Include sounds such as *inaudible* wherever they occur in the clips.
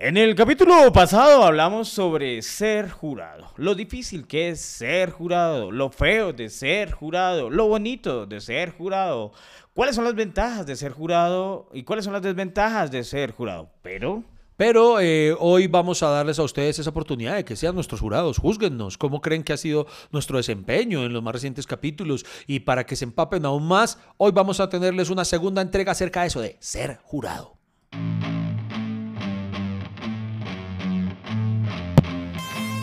En el capítulo pasado hablamos sobre ser jurado, lo difícil que es ser jurado, lo feo de ser jurado, lo bonito de ser jurado, cuáles son las ventajas de ser jurado y cuáles son las desventajas de ser jurado. Pero Pero eh, hoy vamos a darles a ustedes esa oportunidad de que sean nuestros jurados. Júzguennos cómo creen que ha sido nuestro desempeño en los más recientes capítulos. Y para que se empapen aún más, hoy vamos a tenerles una segunda entrega acerca de eso de ser jurado.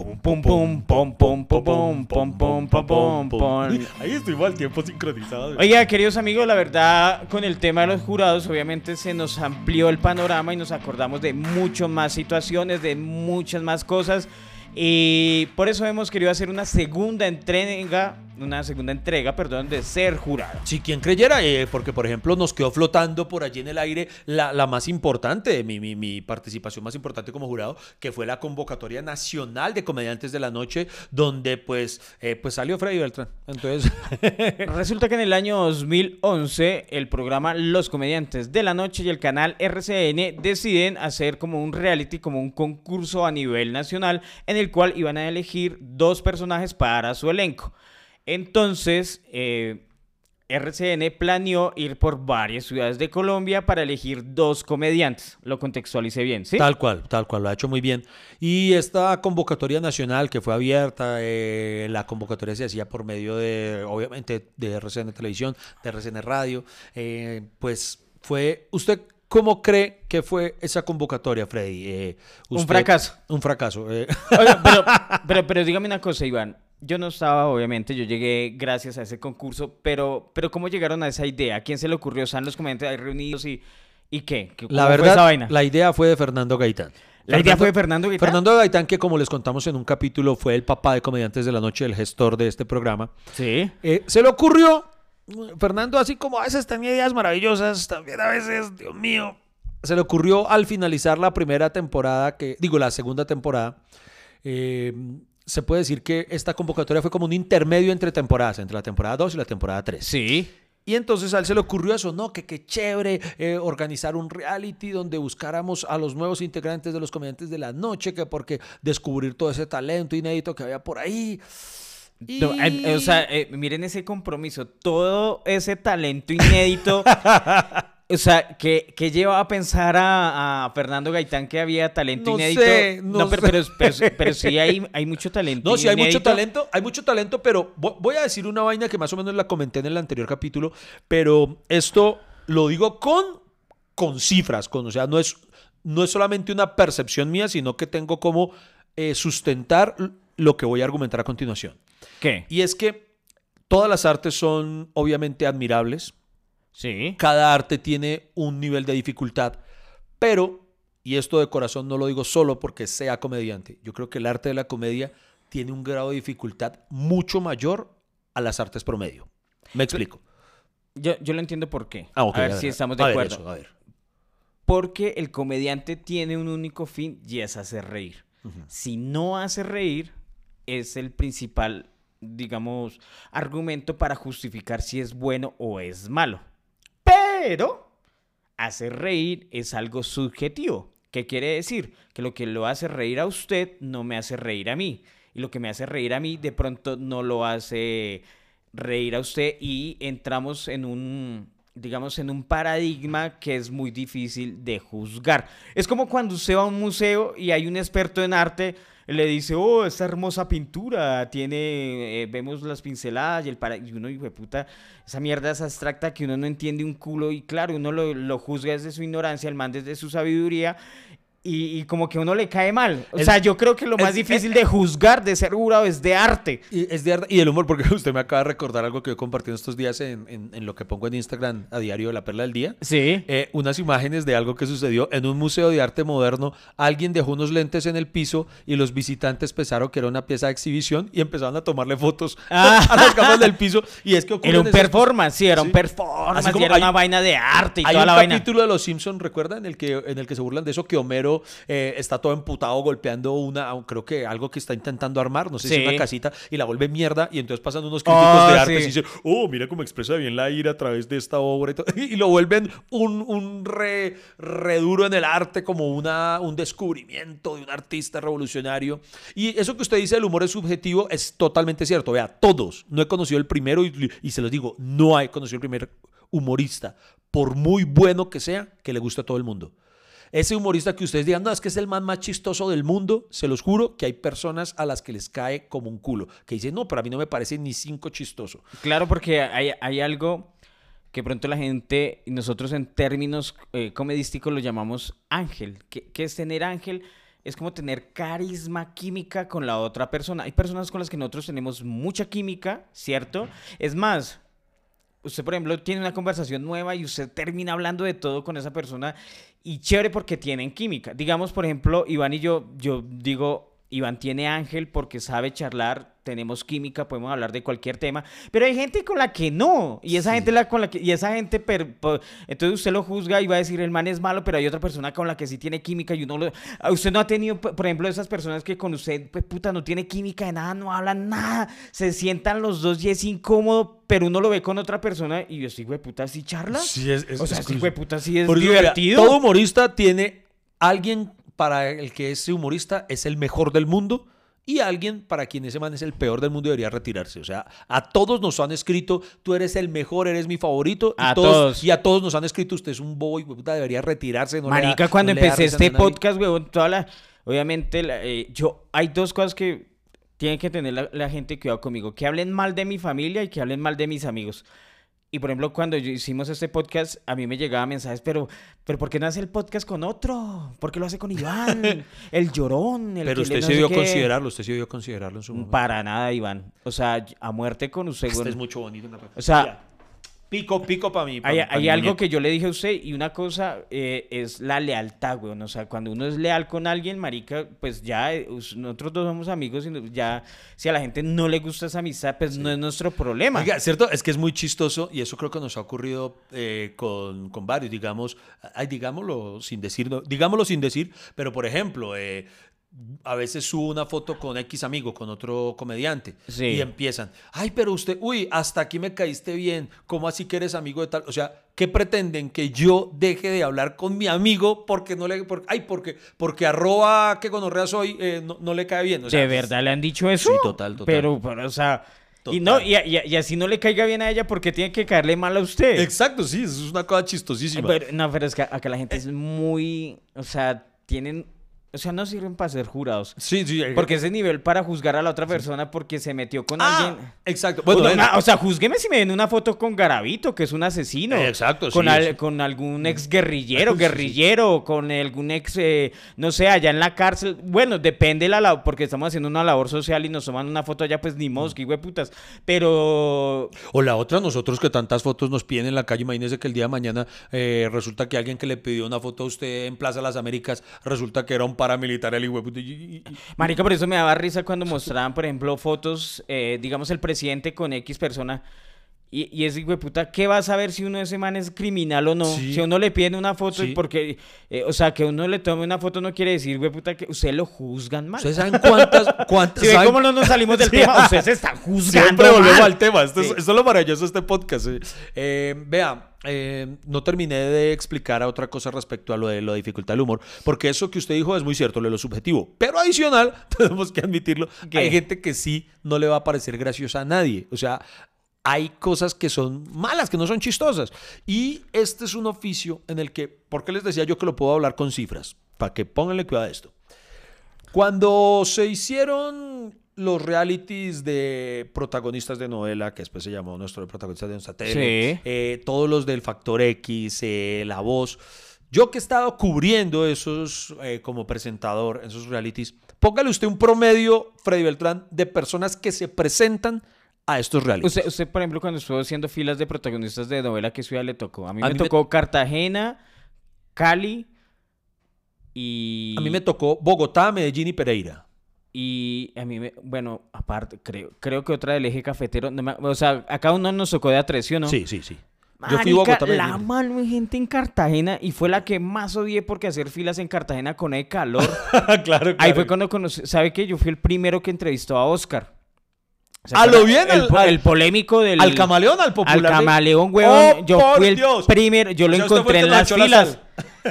Pum pum pum pum pum pum pum pum pum pum. Ahí estuvimos al tiempo sincronizado. Oiga, queridos amigos, la verdad, con el tema de los jurados, obviamente se nos amplió el panorama y nos acordamos de muchas más situaciones, de muchas más cosas. Y por eso hemos querido hacer una segunda entrega, una segunda entrega, perdón, de ser jurado. Si quien creyera, eh, porque por ejemplo nos quedó flotando por allí en el aire la, la más importante, mi, mi, mi participación más importante como jurado, que fue la convocatoria nacional de comediantes de la noche, donde pues, eh, pues salió Freddy Beltrán. Entonces, *laughs* Resulta que en el año 2011 el programa Los Comediantes de la Noche y el canal RCN deciden hacer como un reality, como un concurso a nivel nacional en el cual iban a elegir dos personajes para su elenco. Entonces, eh, RCN planeó ir por varias ciudades de Colombia para elegir dos comediantes. Lo contextualicé bien, ¿sí? Tal cual, tal cual, lo ha hecho muy bien. Y esta convocatoria nacional que fue abierta, eh, la convocatoria se hacía por medio de, obviamente, de RCN Televisión, de RCN Radio, eh, pues fue, ¿usted cómo cree que fue esa convocatoria, Freddy? Eh, Un fracaso. Un fracaso. eh. Oiga, pero, *laughs* pero, pero dígame una cosa, Iván. Yo no estaba, obviamente, yo llegué gracias a ese concurso, pero, pero ¿cómo llegaron a esa idea? ¿A quién se le ocurrió? ¿Están los comediantes ahí reunidos y, y qué? ¿Qué- La fue verdad, esa vaina? la idea fue de Fernando Gaitán. ¿La idea fue de Fernando Gaitán? Fernando Gaitán, que como les contamos en un capítulo, fue el papá de Comediantes de la Noche, el gestor de este programa. Sí. Eh, se le ocurrió, Fernando, así como a veces tenía ideas maravillosas, también a veces, Dios mío, se le ocurrió al finalizar la primera temporada, que digo, la segunda temporada, eh, se puede decir que esta convocatoria fue como un intermedio entre temporadas, entre la temporada 2 y la temporada 3. Sí. Y entonces a él se le ocurrió eso, ¿no? Que qué chévere eh, organizar un reality donde buscáramos a los nuevos integrantes de los comediantes de la noche, que porque descubrir todo ese talento inédito que había por ahí. Y... No, eh, o sea, eh, miren ese compromiso, todo ese talento inédito. *laughs* o sea, que, que lleva a pensar a, a Fernando Gaitán que había talento No inédito. sé, no pero, sé. pero, pero- pero sí hay, hay mucho talento. *laughs* No, sí hay mucho talento, hay mucho talento, pero vo- voy a decir una vaina que más o menos la comenté en el anterior capítulo, pero esto lo digo con, con cifras, con, o sea, no es, no es solamente una percepción mía, sino que tengo como eh, sustentar lo que voy a argumentar a continuación. ¿Qué? Y es que todas las artes son obviamente admirables, Sí. cada arte tiene un nivel de dificultad, pero, y esto de corazón no lo digo solo porque sea comediante, yo creo que el arte de la comedia tiene un grado de dificultad mucho mayor a las artes promedio. Me explico. Yo, yo lo entiendo por qué. Ah, a ver si estamos de a ver acuerdo. eso, a ver. Porque el comediante tiene un único fin y es hacer reír. Si no hace reír, es el principal, digamos, argumento para justificar si es bueno o es malo. Pero hacer reír es algo subjetivo. ¿Qué quiere decir? Que lo que lo hace reír a usted no me hace reír a mí. Y lo que me hace reír a mí de pronto no lo hace reír a usted y entramos en un, digamos, en un paradigma que es muy difícil de juzgar. Es como cuando usted va a un museo y hay un experto en arte, le dice, oh, esta hermosa pintura, tiene, eh, vemos las pinceladas y el para... Y uno, hijo de puta, esa mierda es abstracta que uno no entiende un culo y claro, uno lo, lo juzga desde su ignorancia, el man desde su sabiduría y, y como que uno le cae mal. O Es- sea, yo creo que lo más es- difícil de juzgar, de ser jurado, es de arte. Y, es de arte- y el humor, porque *laughs* usted me acaba de recordar algo que yo compartí en estos días en, en- en lo que pongo en Instagram a diario de la Perla del Día. Sí. Eh, unas imágenes de algo que sucedió en un museo de arte moderno. Alguien dejó unos lentes en el piso y los visitantes pensaron que era una pieza de exhibición y empezaron a tomarle fotos *laughs* Ah. a las capas del piso. Y es que ocurren Era un esas performance, sí, era Sí. un performance, Así como y era hay- una vaina de arte y Hay toda un la vaina. capítulo de Los Simpson, ¿recuerda? En el que en el que se burlan de eso que Homero eh, está todo emputado golpeando una, creo que algo que está intentando armar, no sé si Sí. una casita y la vuelve mierda y entonces pasan unos críticos Oh, de arte sí. y dicen, "Oh, mira cómo expresa bien la ira a través de esta obra" *laughs* y, lo vuelven un, un re, re duro en el arte como una, un descubrimiento de un artista revolucionario. Y eso que usted dice del humor es subjetivo es totalmente cierto. Vea, todos, no he conocido el primero y, y se los digo, no he conocido el primer humorista, por muy bueno que sea, que le guste a todo el mundo. Ese humorista que ustedes digan, no, es que es el más chistoso del mundo, se los juro que hay personas a las que les cae como un culo, que dicen, no, pero a mí no me parece ni cinco chistoso. Claro, porque hay, hay algo que pronto la gente, nosotros en términos eh, comedísticos lo llamamos ángel. ¿Qué, qué es tener ángel? Es como tener carisma, química con la otra persona. Hay personas con las que nosotros tenemos mucha química, ¿cierto? Es más, usted, por ejemplo, tiene una conversación nueva y usted termina hablando de todo con esa persona y chévere porque tienen química. Digamos, por ejemplo, Iván y yo, yo digo, Iván tiene ángel porque sabe charlar, tenemos química, podemos hablar de cualquier tema, pero hay gente con la que no, y esa gente la con la que y esa gente per- entonces usted lo juzga y va a decir el man es malo, pero hay otra persona con la que sí tiene química y uno lo a usted no ha tenido por ejemplo esas personas que con usted pues puta no tiene química de nada, no hablan nada, se sientan los dos y es incómodo, pero uno lo ve con otra persona y yo sí, güey, puta, sí charla. Sí, es- es- o sea, es sí, güey, puta, sí es mira, divertido. todo humorista tiene alguien para el que ese humorista es el mejor del mundo y alguien para quien ese man es el peor del mundo y debería retirarse. O sea, a todos nos han escrito, tú eres el mejor, eres mi favorito. Y A todos, todos. Y a todos nos han escrito, usted es un boy, puta, debería retirarse. no le da- Marica, cuando no empecé este ni a nadie". podcast, weón, toda la... Obviamente, la- eh, yo... Hay dos cosas que tiene que tener la, la gente cuidado conmigo. Que hablen mal de mi familia y que hablen mal de mis amigos. Y, por ejemplo, cuando hicimos este podcast, a mí me llegaban mensajes, pero... ¿Pero por qué no hace el podcast con otro? ¿Por qué lo hace con Iván? *laughs* el llorón, el Pero usted no se dio a considerarlo, usted se dio a considerarlo en su momento. Para nada, Iván. O sea, a muerte con usted, Este es mucho bonito. en la O sea. Pico, pico para mí. pa- Hay, pa hay mi algo que yo le dije a usted y una cosa eh, es la lealtad, weón. O sea, cuando uno es leal con alguien, marica, pues ya eh, nosotros dos somos amigos y ya si a la gente no le gusta esa amistad, pues no es nuestro problema. Oiga, cierto, es que es muy chistoso y eso creo que nos ha ocurrido eh, con, con varios, digamos, ay, digámoslo sin decir, no, digámoslo sin decir, pero por ejemplo, eh, a veces subo una foto con X amigo, con otro comediante, Sí. y empiezan, ay, pero usted, uy, hasta aquí me caíste bien, ¿cómo así que eres amigo de tal? O sea, ¿qué pretenden? Que yo deje de hablar con mi amigo porque no le, por- ay, porque, porque arroba que gonorrea soy, eh, no, no le cae bien. O sea, ¿De verdad le han dicho eso? Sí, total, total. Pero, pero, o sea... Y, no, y, y- y así no le caiga bien a ella porque tiene que caerle mal a usted. Exacto, sí, eso es una cosa chistosísima. Pero, no, pero es que acá la gente es muy... O sea, tienen... O sea, no sirven para ser jurados. sí, sí. eh, Porque ese nivel para juzgar a la otra persona porque se metió con Ah, alguien... exacto. Bueno, una- o sea, júzgueme si me ven una foto con Garavito, que es un asesino. Exacto, con sí, al- sí. Con algún ex guerrillero, *laughs* guerrillero, con algún ex, eh, no sé, allá en la cárcel. Bueno, depende la labor, porque estamos haciendo una labor social y nos toman una foto allá, pues ni mosca, güey, putas. Pero O la otra, nosotros que tantas fotos nos piden en la calle, imagínese que el día de mañana eh, resulta que alguien que le pidió una foto a usted en Plaza Las Américas, resulta que era un paramilitar el hijo Marica, por eso me daba risa cuando mostraban, por ejemplo, fotos, eh, digamos, el presidente con X persona. Y, y ese hijo de puta, ¿qué va a saber si uno de ese man es criminal o no? Sí. Si a uno le piden una foto, Sí. porque, eh, o sea, que uno le tome una foto no quiere decir, güey, puta, que ustedes lo juzgan mal. ¿Ustedes saben cuántas? *laughs* cuántas Si ven saben- cómo no nos salimos del *laughs* Sí. tema, ustedes se están juzgando. Siempre volvemos mal. al tema. Esto, es, esto es lo maravilloso de este podcast. eh. Eh, vea, eh, no terminé de explicar a otra cosa respecto a lo de la dificultad del humor, porque eso que usted dijo es muy cierto, lo de lo subjetivo. Pero adicional, *laughs* tenemos que admitirlo, ¿Qué? hay gente que sí no le va a parecer graciosa a nadie. O sea, hay cosas que son malas, que no son chistosas. Y este es un oficio en el que, ¿por qué les decía yo que lo puedo hablar con cifras? Para que pónganle cuidado a esto. Cuando se hicieron los realities de protagonistas de novela, que después se llamó nuestro de protagonistas de nuestra tele, Sí. eh, todos los del Factor X, eh, La Voz, Yo que he estado cubriendo esos eh, como presentador, esos realities, póngale usted un promedio, Freddy Beltrán, de personas que se presentan a estos realities. Usted, usted, por ejemplo, cuando estuvo haciendo filas de protagonistas de novela, ¿qué ciudad le tocó? A mí A me mí me- tocó Cartagena, Cali y... A mí me tocó Bogotá, Medellín y Pereira. Y a mí, me, bueno, aparte, creo, creo que otra del eje cafetero, no me- o sea, a cada uno nos tocó de a tres, ¿sí o no? Sí, sí, sí. Yo fui Bogotá, la mano gente en Cartagena y fue la que más odié porque hacer filas en Cartagena con el calor. *laughs* claro, Ahí fue cuando conocí, ¿sabe qué? Yo fui el primero que entrevistó a Oscar. ¿Se ¿A acuerda? lo bien? El, Al- polémico del... Al camaleón, al popular. Al de- camaleón, huevón. ¡Oh, yo por fui el Dios! primero. Yo lo O sea, encontré en las la filas.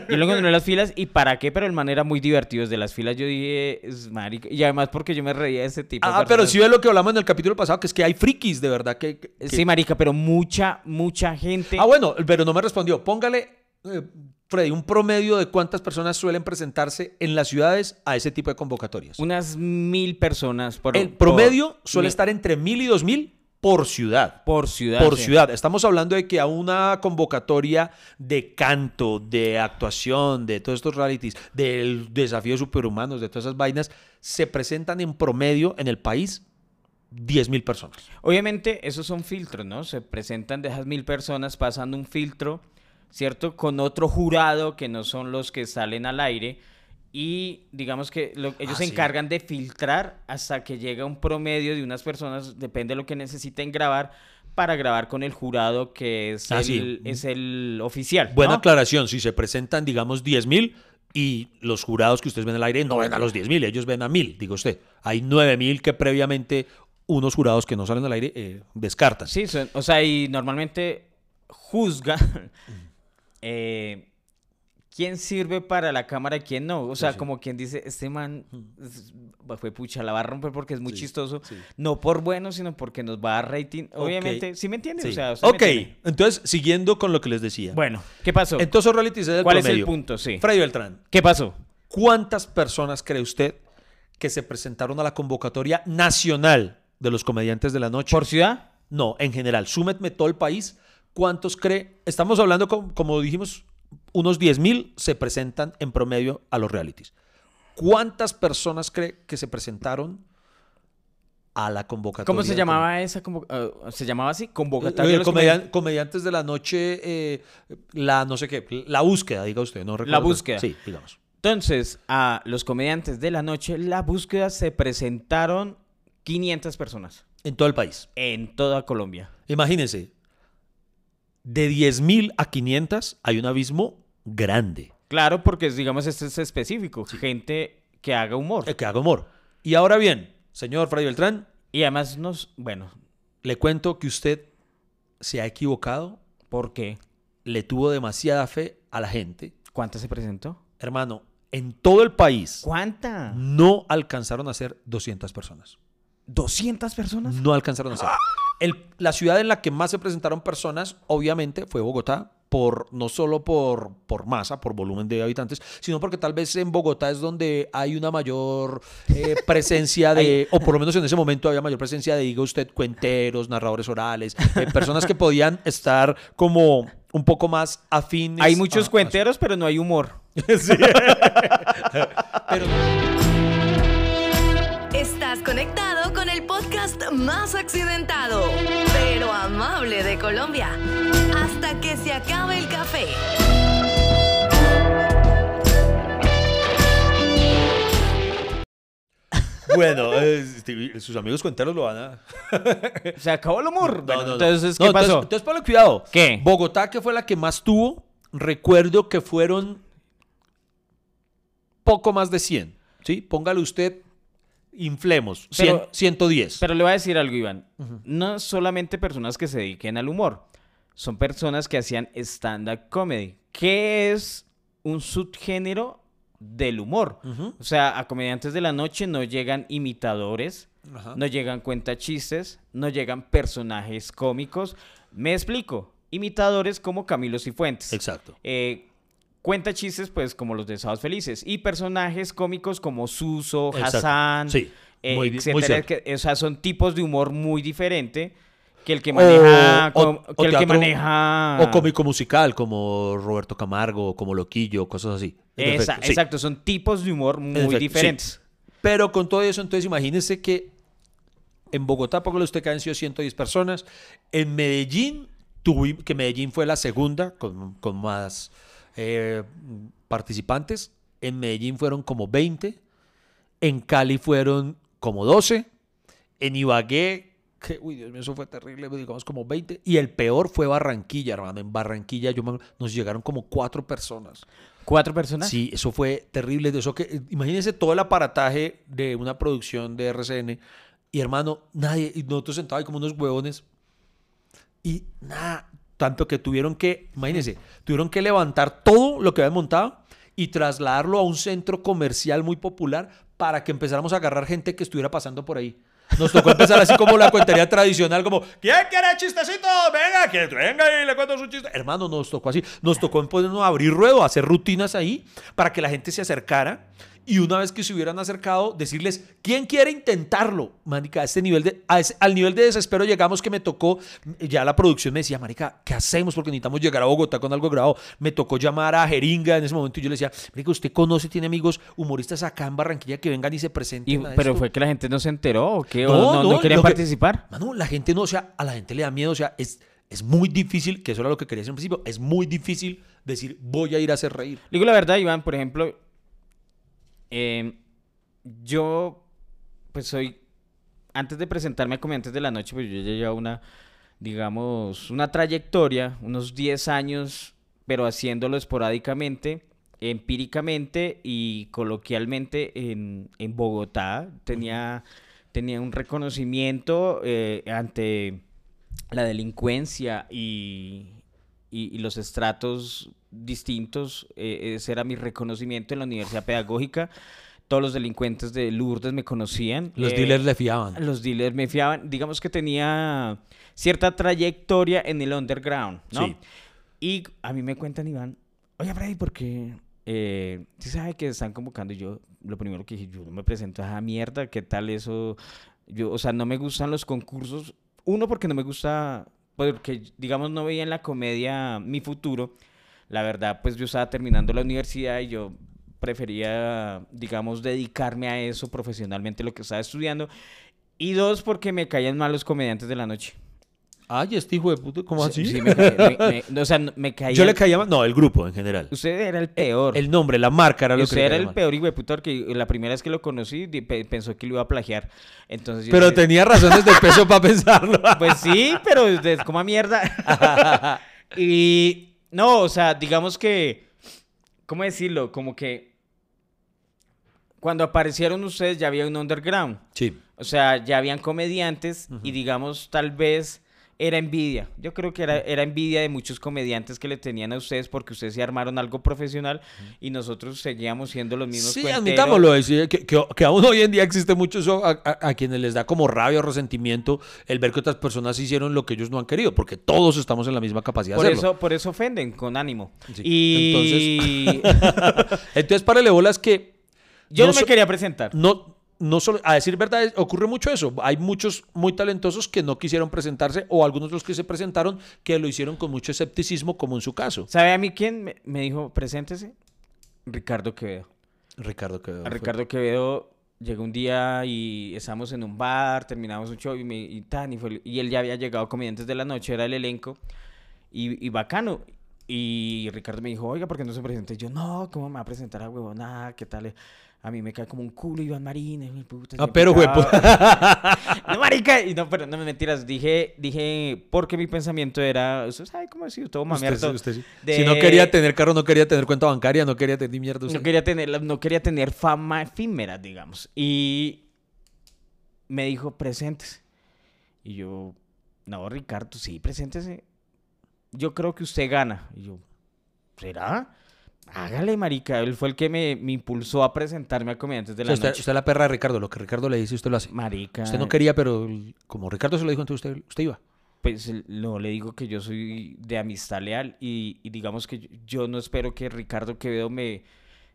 Yo lo encontré en las filas. ¿Y para qué? Pero el man era muy divertido desde las filas. Yo dije, es marica. Y además porque yo me reía de ese tipo de Ah, pero sí ve lo que hablamos en el capítulo pasado, que es que hay frikis, de verdad, que... que- Sí, marica, pero mucha, mucha gente. Ah, bueno, pero no me respondió. Póngale, eh, Freddy, un promedio de cuántas personas suelen presentarse en las ciudades a ese tipo de convocatorias. Unas mil personas por el por- promedio suele mil- estar entre mil y dos mil por ciudad. por ciudad. Por sí. ciudad. Estamos hablando de que a una convocatoria de canto, de actuación, de todos estos realities, del desafío de superhumanos, de todas esas vainas, se presentan en promedio en el país 10 mil personas. Obviamente, esos son filtros, ¿no? Se presentan de esas mil personas pasando un filtro, ¿cierto? Con otro jurado que no son los que salen al aire. Y digamos que lo- ellos Ah, se sí. encargan de filtrar hasta que llega un promedio de unas personas, depende de lo que necesiten grabar, para grabar con el jurado que es, Ah, el, sí. es el oficial. Buena ¿no? aclaración, si se presentan, digamos, 10 mil y los jurados que ustedes ven al aire no ven a los 10 mil, ellos ven a mil, digo usted. Hay 9 mil que previamente unos jurados que no salen al aire eh, descartan. Sí, son- o sea, y normalmente juzgan *laughs* eh, quién sirve para la cámara y quién no. O sea, sí. como quien dice, este man es- fue pucha, la va a romper porque es muy Sí, chistoso. No por bueno, sino porque nos va a dar rating. Obviamente, ¿sí me entiendes? O sea, usted me ok, entonces siguiendo con lo que les decía. Bueno, ¿qué pasó? Entonces, realities es el ¿Cuál es el punto? Sí. Freddy Beltrán, ¿Qué pasó? ¿cuántas personas cree usted que se presentaron a la convocatoria nacional de los comediantes de la noche? ¿Por ciudad? No, en general, súmetme todo el país. ¿Cuántos cree? Estamos hablando, com- como dijimos, unos 10 mil se presentan en promedio a los realities. ¿Cuántas personas cree que se presentaron a la convocatoria? ¿Cómo se llamaba esa? convo- eh, ¿Se llamaba así? Convocatoria. Eh, comedian- comedi- comediantes de la noche, eh, la no sé qué, la búsqueda, diga usted, no recuerdo. búsqueda. Sí, digamos. Entonces, a los comediantes de la noche, la búsqueda se presentaron 500 personas En todo el país. en toda Colombia. Imagínense, de 10 mil a 500 hay un abismo grande. Claro, porque digamos este es específico, gente que haga humor. El que haga humor. Y ahora bien, señor Freddy Beltrán, Y además nos, bueno, le cuento que usted se ha equivocado, ¿por qué? le tuvo demasiada fe a la gente. ¿Cuánta se presentó? Hermano, en todo el país ¿Cuánta? no alcanzaron a ser 200 personas. ¿200 personas? No alcanzaron a ser. El- la ciudad en la que más se presentaron personas, obviamente, fue Bogotá, por, no solo por, por masa, por volumen de habitantes, sino porque tal vez en Bogotá es donde hay una mayor eh, *laughs* presencia de, o por lo menos en ese momento había mayor presencia de, diga usted, cuenteros, narradores orales, eh, personas que podían estar como un poco más afines. Hay muchos a- a- cuenteros, pero no hay humor. *laughs* pero Estás conectado podcast más accidentado, pero amable de Colombia. Hasta que se acabe el café. bueno, eh, este, sus amigos cuenteros lo van a... *laughs* Se acabó el humor. No, Bueno, no, no. Entonces, No, ¿qué pasó? Entonces, entonces ponle cuidado. ¿Qué? Bogotá, que fue la que más tuvo, recuerdo que fueron poco más de 100. ¿Sí? Póngale usted, inflemos, 100, Pero- 110. Pero le voy a decir algo, Iván. No solamente personas que se dediquen al humor, son personas que hacían stand-up comedy, que es un subgénero del humor. O sea, a comediantes de la noche no llegan imitadores, no llegan cuentachistes, no llegan personajes cómicos. Me explico. Imitadores como Camilo Cifuentes. Exacto. Eh, cuenta chistes, pues, como los de Sábados Felices. Y personajes cómicos como Suso. Hassan, Sí, eh, muy muy etcétera. cierto. que- o sea, son tipos de humor muy diferente. que el que maneja, O- o- com- o que el que maneja O cómico musical, como Roberto Camargo, como Loquillo, cosas así. Esa- sí. Exacto, son tipos de humor muy efecto, sí. diferentes. Pero con todo eso, entonces imagínense que en Bogotá, póngale usted que han sido 110 personas. En Medellín, tuvi- que Medellín fue la segunda con, con más eh, participantes. En Medellín fueron como 20. En Cali fueron como 12. En Ibagué, que, uy, Dios mío, eso fue terrible, digamos como 20. Y el peor fue Barranquilla, hermano. En Barranquilla yo me- nos llegaron como cuatro personas. ¿Cuatro personas? Sí, eso fue terrible. De eso que, imagínense todo el aparataje de una producción de RCN. Y hermano, nadie, y nosotros sentados ahí como unos huevones. Y nada, tanto que tuvieron que, imagínense, tuvieron que levantar todo lo que habían montado y trasladarlo a un centro comercial muy popular para que empezáramos a agarrar gente que estuviera pasando por ahí. Nos tocó empezar así como la cuentería tradicional, como, ¿quién quiere chistecito? Venga, que venga y le cuento su chiste. Hermano, nos tocó así. Nos tocó ponernos a abrir ruedo, a hacer rutinas ahí para que la gente se acercara y una vez que se hubieran acercado, decirles, ¿quién quiere intentarlo? Marica, a este nivel de, a ese- al nivel de desespero llegamos que me tocó, ya la producción me decía, Marica, ¿qué hacemos? Porque necesitamos llegar a Bogotá con algo grabado. Me tocó llamar a Jeringa en ese momento y yo le decía, Marica, ¿usted conoce, tiene amigos humoristas acá en Barranquilla que vengan y se presenten? Y- a pero esto?" fue que la gente no se enteró o qué, No, o no, no no, querían que- participar. Mano, la gente no, o sea, a la gente le da miedo, o sea, es, es muy difícil, que eso era lo que quería decir al principio, es muy difícil decir, voy a ir a hacer reír. Digo la verdad, Iván, por ejemplo, eh, yo, pues soy, antes de presentarme a Comediantes de la Noche, pues yo ya llevo una, digamos, una trayectoria, unos 10 años, pero haciéndolo esporádicamente, empíricamente y coloquialmente en, en Bogotá. Tenía, tenía un reconocimiento eh, ante la delincuencia y, y- y los estratos distintos. eh, ese era mi reconocimiento en la Universidad Pedagógica. Todos los delincuentes de Lourdes me conocían. Los eh, dealers le fiaban. Los dealers me fiaban. Digamos que tenía cierta trayectoria en el underground, ¿no? Sí. Y a mí me cuentan, Iván, oye, Freddy, porque eh, ¿sí sabe que están convocando? Y yo, lo primero que dije, yo no me presento a esa mierda, ¿qué tal eso? Yo, o sea, no me gustan los concursos. Uno, porque no me gusta, porque, digamos, no veía en la comedia mi futuro. La verdad, pues yo estaba terminando la universidad y yo prefería, digamos, dedicarme a eso profesionalmente, lo que estaba estudiando. Y dos, porque me caían mal los comediantes de la noche. Ay, este hijo de puta, ¿cómo así? Sí, sí, me ca- me- me- o sea, me caían... Yo le caía mal, no, el grupo en general. Usted era el peor. El nombre, la marca era lo que Usted era caía el mal. peor hijo de puta porque la primera vez que lo conocí pe- pensó que lo iba a plagiar. Entonces yo Pero tenía razones de peso para *laughs* pensarlo. Pues sí, pero de como a mierda. *laughs* y no, o sea, digamos que ¿cómo decirlo? Como que cuando aparecieron ustedes ya había un underground. Sí. O sea, ya habían comediantes y digamos, tal vez era envidia. Yo creo que era, era envidia de muchos comediantes que le tenían a ustedes porque ustedes se armaron algo profesional y nosotros seguíamos siendo los mismos Sí, cuenteros. admitámoslo, es que, que- que aún hoy en día existe mucho eso a, a- a quienes les da como rabia o resentimiento el ver que otras personas hicieron lo que ellos no han querido, porque todos estamos en la misma capacidad Por de hacerlo. eso, por eso ofenden, con ánimo. Sí, Y Entonces, *laughs* *laughs* párale bolas que yo no, no me so- quería presentar. no, no solo, a decir verdad, ocurre mucho eso. Hay muchos muy talentosos que no quisieron presentarse o algunos de los que se presentaron que lo hicieron con mucho escepticismo, como en su caso. ¿Sabe a mí quién me, dijo, preséntese? Ricardo Quevedo. Ricardo Quevedo. A fue- Ricardo Quevedo llegó un día y estábamos en un bar, terminamos un show y, me, y, tan, y, fue- y él ya había llegado Comediantes de la Noche, era el elenco, y, y bacano. Y Ricardo me dijo, oiga, ¿por qué no se presenta? Y yo, no, ¿cómo me va a presentar a huevo? Nada, ¿qué tal? A mí me cae como un culo Iván Marín, puta, Ah, pero, güey, bravo". *laughs* No, marica. Y no, pero no me mentiras. Dije, dije, porque mi pensamiento era, usted sabe cómo decir, todo Usted, usted de- Si no quería tener carro, no quería tener cuenta bancaria, no quería tener mierda. usted. no quería tener, no quería tener fama efímera, digamos. Y me dijo, preséntese. Y yo, no, Ricardo, sí, preséntese. Yo creo que usted gana. Y yo, ¿será? Hágale, marica. Él fue el que me, me impulsó a presentarme a Comediantes de O la sea, usted, Noche. usted es la perra de Ricardo. Lo que Ricardo le dice, usted lo hace. Marica. Usted no quería, pero como Ricardo se lo dijo, entonces usted, usted iba. Pues no le digo que yo soy de amistad leal y, y digamos que yo, yo no espero que Ricardo Quevedo me,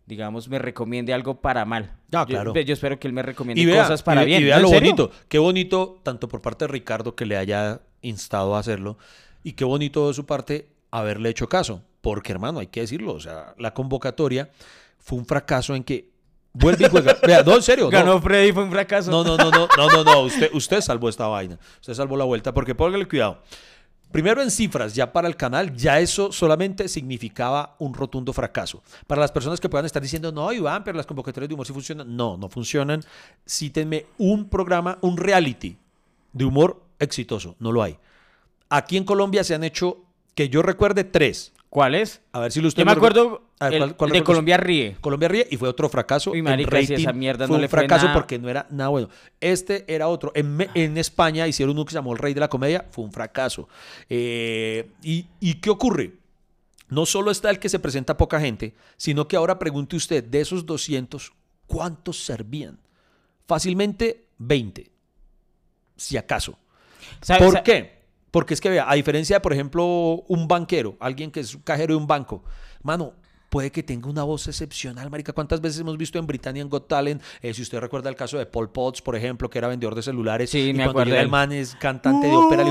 digamos, me recomiende algo para mal. Ah, claro. Yo, espero que él me recomiende Y vea, cosas para y bien. y vea ¿No, en lo serio? bonito. Qué bonito, tanto por parte de Ricardo que le haya instado a hacerlo, y qué bonito de su parte haberle hecho caso. Porque, hermano, hay que decirlo, o sea, la convocatoria fue un fracaso en que vuelve y juega. *laughs* Vea, no, en serio. no. Ganó Freddy, fue un fracaso. No, no, no, no, no, no, no. Usted, usted salvó esta vaina. Usted salvó la vuelta. Porque póngale cuidado. Primero en cifras, ya para el canal, ya eso solamente significaba un rotundo fracaso. Para las personas que puedan estar diciendo, no, Iván, pero las convocatorias de humor sí funcionan. No, no funcionan. Cítenme un programa, un reality de humor exitoso. No lo hay. Aquí en Colombia se han hecho, que yo recuerde, tres. ¿Cuál es? A ver si lo usted Yo me acuerdo A ver, el- ¿cuál- cuál de? Colombia Ríe. Colombia Ríe y fue otro fracaso. Uy, en marica, si esa mierda no fue un le fue fracaso nada. porque no era nada bueno. Este era otro. En, España hicieron uno que se llamó El Rey de la Comedia. Fue un fracaso. Eh, y, ¿Y qué ocurre? No solo está el que se presenta poca gente, sino que ahora pregunte usted, de esos 200, ¿cuántos servían? Fácilmente 20, si acaso. ¿Sabe- ¿Por qué? Porque es que vea, a diferencia de, por ejemplo, un banquero, alguien que es un cajero de un banco, mano, puede que tenga una voz excepcional, marica. ¿Cuántas veces hemos visto en Britannia Got Talent? Eh, si usted recuerda el caso de Paul Potts, por ejemplo, que era vendedor de celulares. Sí, y me cuando llega el man es cantante de ópera,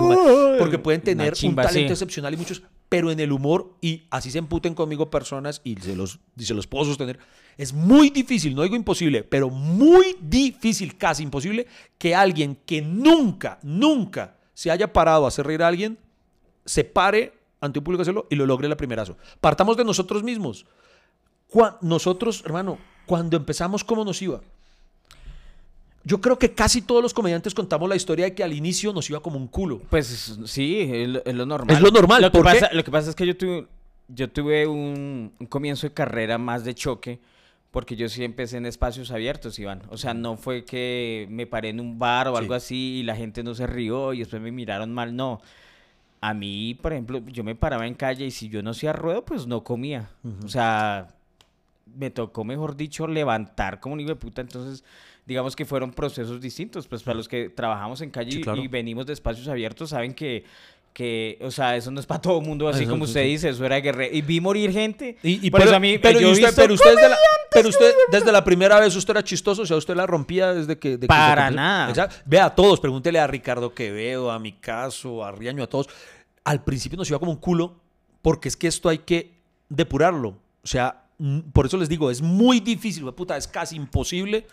porque pueden tener chimba, un talento sí. excepcional y muchos, pero en el humor, y así se emputen conmigo personas, y se los, y se los puedo sostener, es muy difícil, no digo imposible, pero muy difícil, casi imposible, que alguien que nunca, nunca se haya parado a hacer reír a alguien, se pare ante un público a hacerlo y lo logre la primerazo. Partamos de nosotros mismos. Nosotros, hermano, cuando empezamos, ¿cómo nos iba? Yo creo que casi todos los comediantes contamos la historia de que al inicio nos iba como un culo. Pues sí, es lo, es lo normal. Es lo normal, Lo que, pasa, lo que pasa es que yo tuve, yo tuve un, un comienzo de carrera más de choque porque yo sí empecé en espacios abiertos, Iván. O sea, no fue que me paré en un bar o Sí. algo así y la gente no se rió y después me miraron mal, no. A mí, por ejemplo, yo me paraba en calle y si yo no hacía ruedo, pues no comía. O sea, me tocó, mejor dicho, levantar como un hijo de puta. Entonces, digamos que fueron procesos distintos. Pues para los que trabajamos en calle Sí, y- claro. y venimos de espacios abiertos, saben que, que, o sea, eso no es para todo el mundo, así Eso, como usted sí. dice, eso era guerrero. Y vi morir gente. Y, y por pero, eso a mí, pero, yo usted, visto pero usted, desde la, pero usted desde la primera vez usted era chistoso, o sea, usted la rompía desde que... de Para nada. Exacto. Vea a todos, pregúntele a Ricardo Quevedo, a mi caso, a Riaño, a todos. Al principio nos iba como un culo, porque es que esto hay que depurarlo. O sea, por eso les digo, es muy difícil, puta, es casi imposible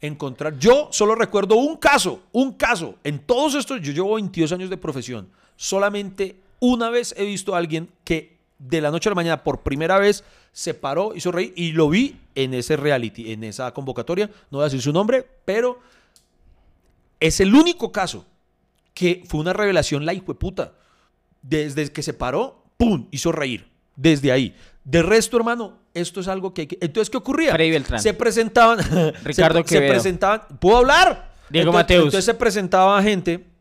encontrar. Yo solo recuerdo un caso, un caso. En todos estos, yo llevo 22 años de profesión. Solamente una vez he visto a alguien que de la noche a la mañana por primera vez se paró, hizo reír y lo vi en ese reality, en esa convocatoria. No voy a decir su nombre, pero es el único caso que fue una revelación la puta. Desde que se paró, ¡pum! hizo reír. Desde ahí. De resto, hermano, esto es algo que hay que... Entonces, ¿qué ocurría? Freddy Beltrán. Se presentaban... *laughs* Ricardo se, se presentaban... ¿Puedo hablar? Diego entonces, Mateus. Entonces se presentaba gente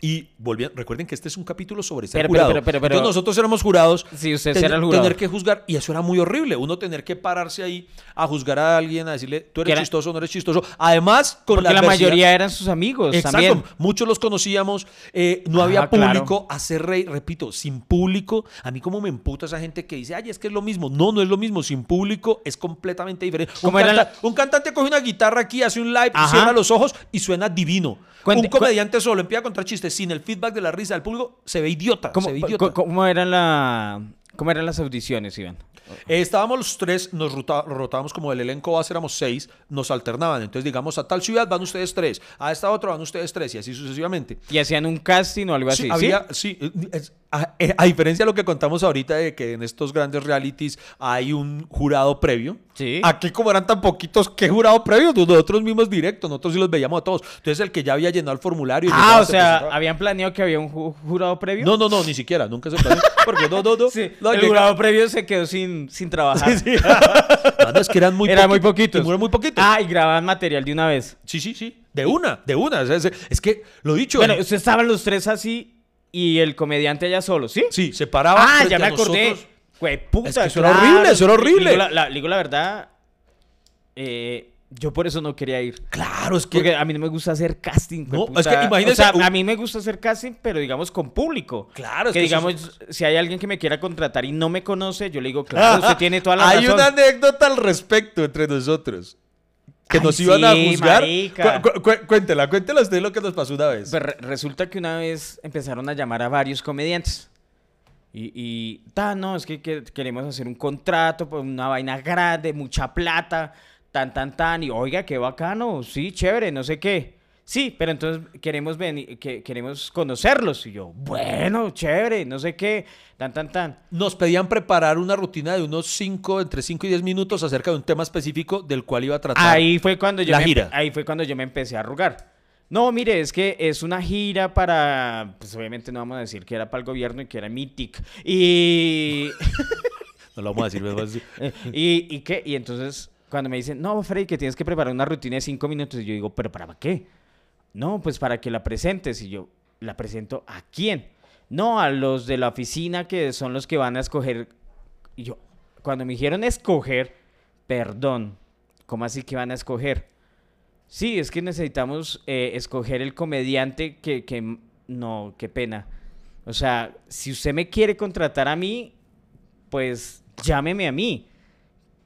y volvían... Recuerden que este es un capítulo sobre ser Pero, pero, jurado. pero, pero, pero- Entonces nosotros éramos jurados. Sí, usted ten- era el jurado. Tener que juzgar, y eso era muy horrible. Uno tener que pararse ahí a juzgar a alguien, a decirle, tú eres chistoso o no eres chistoso. Además, con Porque la, adversidad- mayoría eran sus amigos Exacto, también. muchos los conocíamos, eh, no había Ah, claro. público, hacer reír, repito, sin público, a mí como me emputa esa gente que dice, ay, es que es lo mismo, no, no es lo mismo, sin público es completamente diferente. Un, ¿Cómo era canta- la- cantante coge una guitarra aquí, hace un live, Ajá. cierra los ojos y suena divino. Cuente- un comediante solo empieza a contar chistes sin el feedback de la risa del público, se ve idiota, ¿Cómo, se ve co- idiota. cómo eran la, ¿Cómo eran las audiciones, Iván? Eh, estábamos los tres, nos rotábamos como el elenco base, éramos seis, nos alternaban. Entonces, digamos, a tal ciudad van ustedes tres, a esta otra van ustedes tres, y así sucesivamente. Y hacían un casting o algo así, Sí, ¿sí? había, sí, eh, es- a, a diferencia de lo que contamos ahorita de que en estos grandes realities hay un jurado previo. Sí. Aquí como eran tan poquitos, ¿qué jurado previo? Nosotros mismos directos, nosotros sí los veíamos a todos. Entonces el que ya había llenado el formulario. Ah, o se sea. ¿habían planeado que había un ju- jurado previo? No, no, no, ni siquiera, nunca se planeó. *laughs* Porque no, no, no. Sí, no, el jurado previo se quedó sin, sin trabajar. Sí, sí. *laughs* No, no, es que eran muy Era muy poquitos. poquitos. y Eran muy poquitos. Ah, y grababan material de una vez. Sí, sí, sí. De una, de una. O sea, es, es que lo dicho. Bueno, en- ustedes estaban los tres así y el comediante allá solo, ¿sí? sí, se paraba. Ah, ya me acordé. nosotros. Güey, puta, Es que eso era horrible, eso era horrible. Digo la, la- digo la verdad, eh, yo por eso no quería ir. Claro, es que... Porque a mí no me gusta hacer casting. No, es que imagínese O sea, un- a mí me gusta hacer casting, pero digamos con público. Claro, es que que digamos, si hay alguien que me quiera contratar y no me conoce, yo le digo, claro, usted *laughs* tiene toda la Hay razón. una anécdota al respecto entre nosotros. Que Ay, nos iban a juzgar. Cu- cu- cu- cuéntela, cuéntela usted lo que nos pasó una vez. Pues re- resulta que una vez empezaron a llamar a varios comediantes. Y, y ta, no, es que, que queremos hacer un contrato, pues, una vaina grande, mucha plata, tan, tan, tan. Y oiga, qué bacano, sí, chévere, no sé qué. Sí, pero entonces queremos venir, que, queremos conocerlos. Y yo, bueno, chévere, no sé qué, tan, tan, tan. Nos pedían preparar una rutina de unos 5, entre 5 y 10 minutos acerca de un tema específico del cual iba a tratar. Ahí fue cuando yo la me, gira. ahí fue cuando yo me empecé a arrugar. No, mire, es que es una gira para, pues obviamente no vamos a decir que era para el gobierno y que era MITIC. Y, *laughs* No lo vamos a decir, vamos a decir. eh, *laughs* y, y qué, y entonces cuando me dicen, no, Freddy, que tienes que preparar una rutina de cinco minutos, yo digo, pero ¿para qué? No, pues para que la presentes. Y yo, ¿la presento a quién? No, a los de la oficina que son los que van a escoger. Y yo, cuando me dijeron escoger, perdón, ¿cómo así que van a escoger? Sí, es que necesitamos eh, escoger el comediante que, que... No, qué pena. O sea, si usted me quiere contratar a mí, pues llámeme a mí.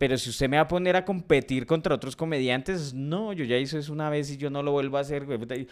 Pero si usted me va a poner a competir contra otros comediantes, no, yo ya hice eso una vez y yo no lo vuelvo a hacer.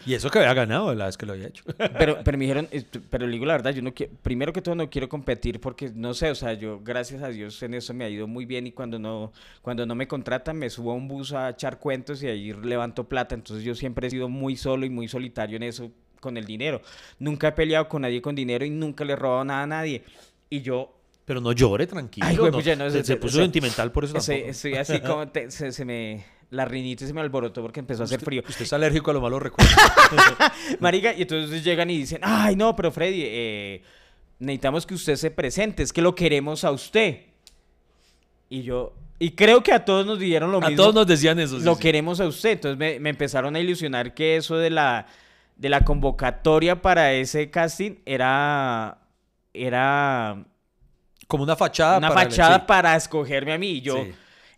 y- eso que había ganado la vez que lo había hecho. *laughs* Pero, pero me dijeron, eh, pero le digo la verdad, yo no quiero, primero que todo no quiero competir porque no sé, o sea, yo gracias a Dios en eso me ha ido muy bien y cuando no, cuando no me contratan me subo a un bus a echar cuentos y ahí levanto plata, entonces yo siempre he sido muy solo y muy solitario en eso con el dinero. Nunca he peleado con nadie con dinero y nunca le he robado nada a nadie. Y yo Pero no llore, tranquilo. Ay, no, güey, no, se, ese- se puso sentimental por eso estoy, tampoco. estoy así *laughs* como te- se, se me la rinitis se me alborotó porque empezó a hacer frío. Usted es alérgico a los malos recuerdos. *laughs* Marica, y entonces llegan y dicen, ay, no, pero Freddy, eh, necesitamos que usted se presente, es que lo queremos a usted. Y yo, y creo que a todos nos dijeron lo a mismo. todos nos decían eso. sí, lo sí. queremos a usted. Entonces me, me empezaron a ilusionar que eso de la, de la convocatoria para ese casting era, era Como una fachada. una para el- fachada sí. para escogerme a mí. Yo, Sí.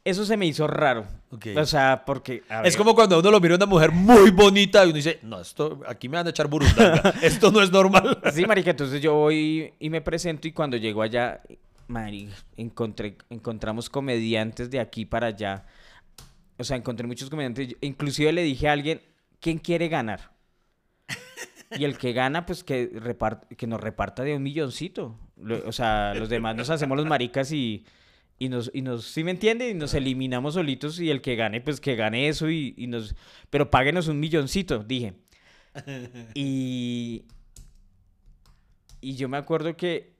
eso se me hizo raro. Ok. O sea, porque... Es como cuando uno lo mira a una mujer muy bonita y uno dice, no, esto, aquí me van a echar burundanga. *laughs* esto no es normal. *laughs* Sí, marica, entonces yo voy y me presento y cuando llego allá, marica, encontré, encontramos comediantes de aquí para allá. O sea, encontré muchos comediantes. Inclusive le dije a alguien, ¿quién quiere ganar? *laughs* Y el que gana, pues que, repart- que nos reparta de un milloncito. Lo- O sea, los demás nos hacemos los maricas y, y nos, y nos, ¿sí me entiende? Y nos eliminamos solitos y el que gane, pues que gane eso y, y nos... Pero páguenos un milloncito, dije. *laughs* Y... Y yo me acuerdo que...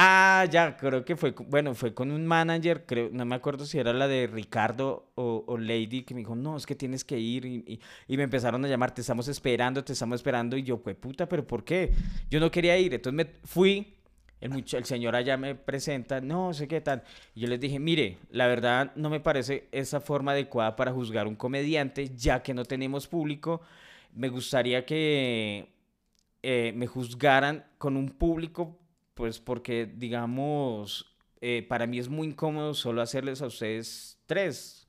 Ah, ya, creo que fue, bueno, fue con un manager, creo, no me acuerdo si era la de Ricardo o, o Lady, que me dijo, no, es que tienes que ir, y, y- y me empezaron a llamar, te estamos esperando, te estamos esperando, y yo, pues puta, pero ¿por qué? Yo no quería ir, entonces me fui, el, el señor allá me presenta, no sé qué tal, y yo les dije, mire, la verdad no me parece esa forma adecuada para juzgar un comediante, ya que no tenemos público, me gustaría que eh, me juzgaran con un público, pues porque, digamos, eh, para mí es muy incómodo solo hacerles a ustedes tres.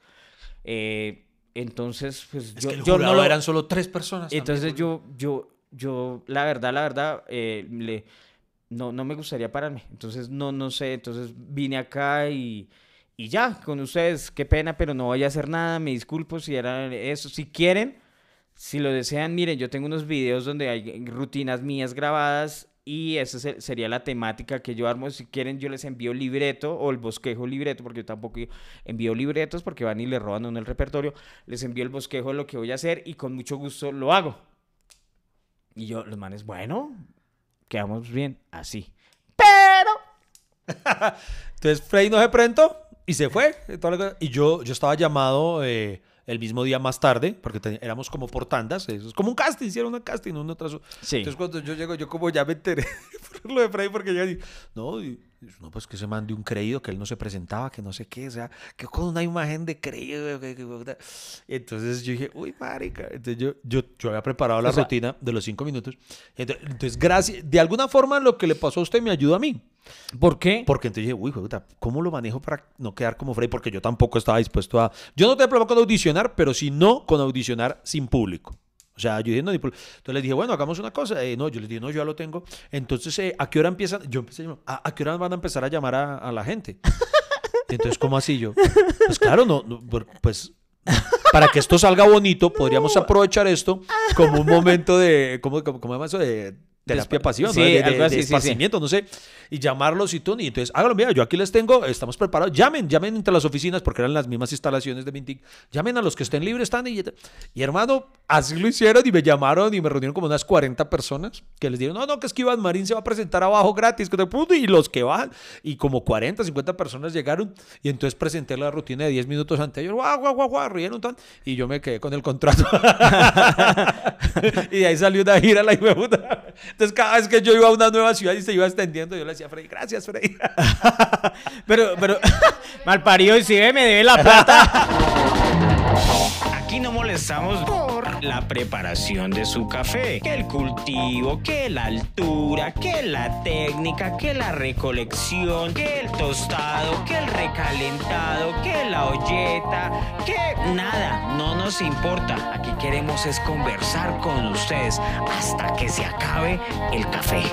Eh, entonces, pues Es yo, que el yo no lo... eran solo tres personas. Entonces también, yo, yo, yo, la verdad, la verdad, eh, le, no, no me gustaría pararme. Entonces, no, no sé, entonces vine acá y, y ya, con ustedes, qué pena, pero no voy a hacer nada, me disculpo si era eso. Si quieren, si lo desean, miren, yo tengo unos videos donde hay rutinas mías grabadas y esa se- sería la temática que yo armo. Si quieren, yo les envío libreto o el bosquejo libreto, porque yo tampoco envío libretos porque van y le roban uno el repertorio. Les envío el bosquejo de lo que voy a hacer y con mucho gusto lo hago. Y yo, los manes, bueno, quedamos bien así. Pero *laughs* Entonces Frey no se presentó y se fue. y yo, yo estaba llamado eh, el mismo día más tarde, porque te- éramos como por tandas. Eso es como un casting, hicieron un casting uno tras otro. Sí. Entonces cuando yo llego, yo como ya me enteré, lo de Freddy porque ya no, y- no, pues que se mande un creído, que él no se presentaba, que no sé qué, o sea, que con una imagen de creído. que- que- Entonces yo dije, uy, marica. Entonces yo, yo, yo había preparado la O sea- rutina de los cinco minutos. Entonces, entonces, gracias, de alguna forma lo que le pasó a usted me ayuda a mí. ¿Por qué? Porque entonces dije, uy, puta, ¿cómo lo manejo para no quedar como Freddy? Porque yo tampoco estaba dispuesto a. Yo no tenía problema con audicionar, pero sí no con audicionar sin público. O sea, yo dije, no. Entonces les dije, bueno, hagamos una cosa. Eh, no, yo les dije, no, yo ya lo tengo. Entonces, eh, ¿a qué hora empiezan? Yo empecé a llamar, ¿a, qué hora van a empezar a llamar a, a la gente? Entonces, ¿cómo así yo? Pues claro, no, pues para que esto salga bonito, podríamos aprovechar esto como un momento de, ¿cómo, cómo, cómo llama eso? De terapia pasión, ¿no? De, de- sí, sí. no sé, y llamarlos y todo, y entonces háganlo, mira, yo aquí les tengo, estamos preparados, llamen, llamen entre las oficinas, porque eran las mismas instalaciones de Mintic, llamen a los que estén libres, están, y, hermano, así lo hicieron, y me llamaron, y me reunieron como unas 40 personas, que les dijeron, no, no, que es que Iván Marín se va a presentar abajo gratis, y los que bajan, y como 40, 50 personas llegaron, y entonces presenté la rutina de 10 minutos anterior, guau, guau, guau, guau, rieron tan, y yo me quedé con el contrato. *laughs* y de ahí salió una gira la puta. Entonces cada vez que yo iba a una nueva ciudad y se iba extendiendo, yo le decía Freddy, gracias Freddy. *laughs* Pero, pero, *laughs* malparido, y si ve, me debe la plata. Aquí no molestamos por la preparación de su café, que el cultivo, que la altura, que la técnica, que la recolección, que el tostado, que el recalentado, que la olleta, que nada, no nos importa. Aquí queremos es conversar con ustedes hasta que se acabe el café.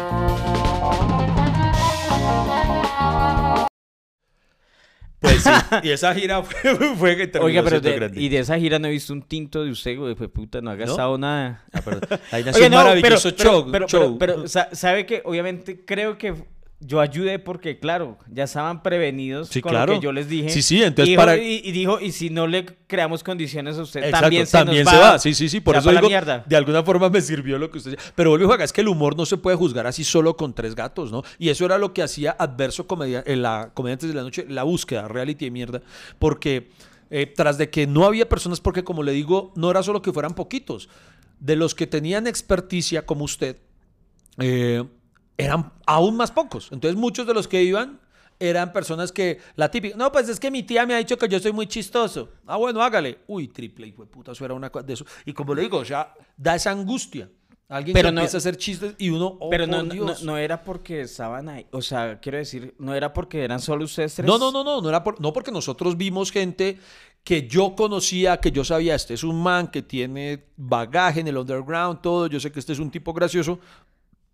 Sí, *laughs* y esa gira fue, *laughs* fue que terminó Oiga, pero de- grande. y de esa gira no he visto un tinto de usted, güey, pues puta, no ha gastado nada. Ah, pero *laughs* ahí nació Oiga, un no, maravilloso pero, show. pero, show. pero, pero, sa- sabe que obviamente creo que yo ayudé porque, claro, ya estaban prevenidos Sí, con claro. lo que yo les dije. Sí, sí, entonces y dijo, para- y, y dijo, y si no le creamos condiciones a usted, Exacto, también se nos se va. va. Sí, sí, sí. Por va eso digo, de alguna forma me sirvió lo que usted decía. Pero vuelvo juega, es que el humor no se puede juzgar así solo con tres gatos, ¿no? Y eso era lo que hacía Adverso comedia, en la Comediantes de la Noche, la búsqueda, reality de mierda. Porque eh, tras de que no había personas, porque como le digo, no era solo que fueran poquitos. De los que tenían experticia como usted, eh, eran aún más pocos. Entonces muchos de los que iban eran personas que, la típica, no, pues es que mi tía me ha dicho que yo soy muy chistoso. Ah, bueno, hágale. Uy, triple, hijo de puta, eso era una cosa de eso. Y como le digo, o sea, da esa angustia. Alguien Pero que no- empieza a hacer chistes y uno, oh, Pero no, por no, Dios. no era porque estaban ahí. O sea, quiero decir, no era porque eran solo ustedes tres. No, no, no, no, no era por- no porque nosotros vimos gente que yo conocía, que yo sabía, este es un man que tiene bagaje en el underground, todo, yo sé que este es un tipo gracioso,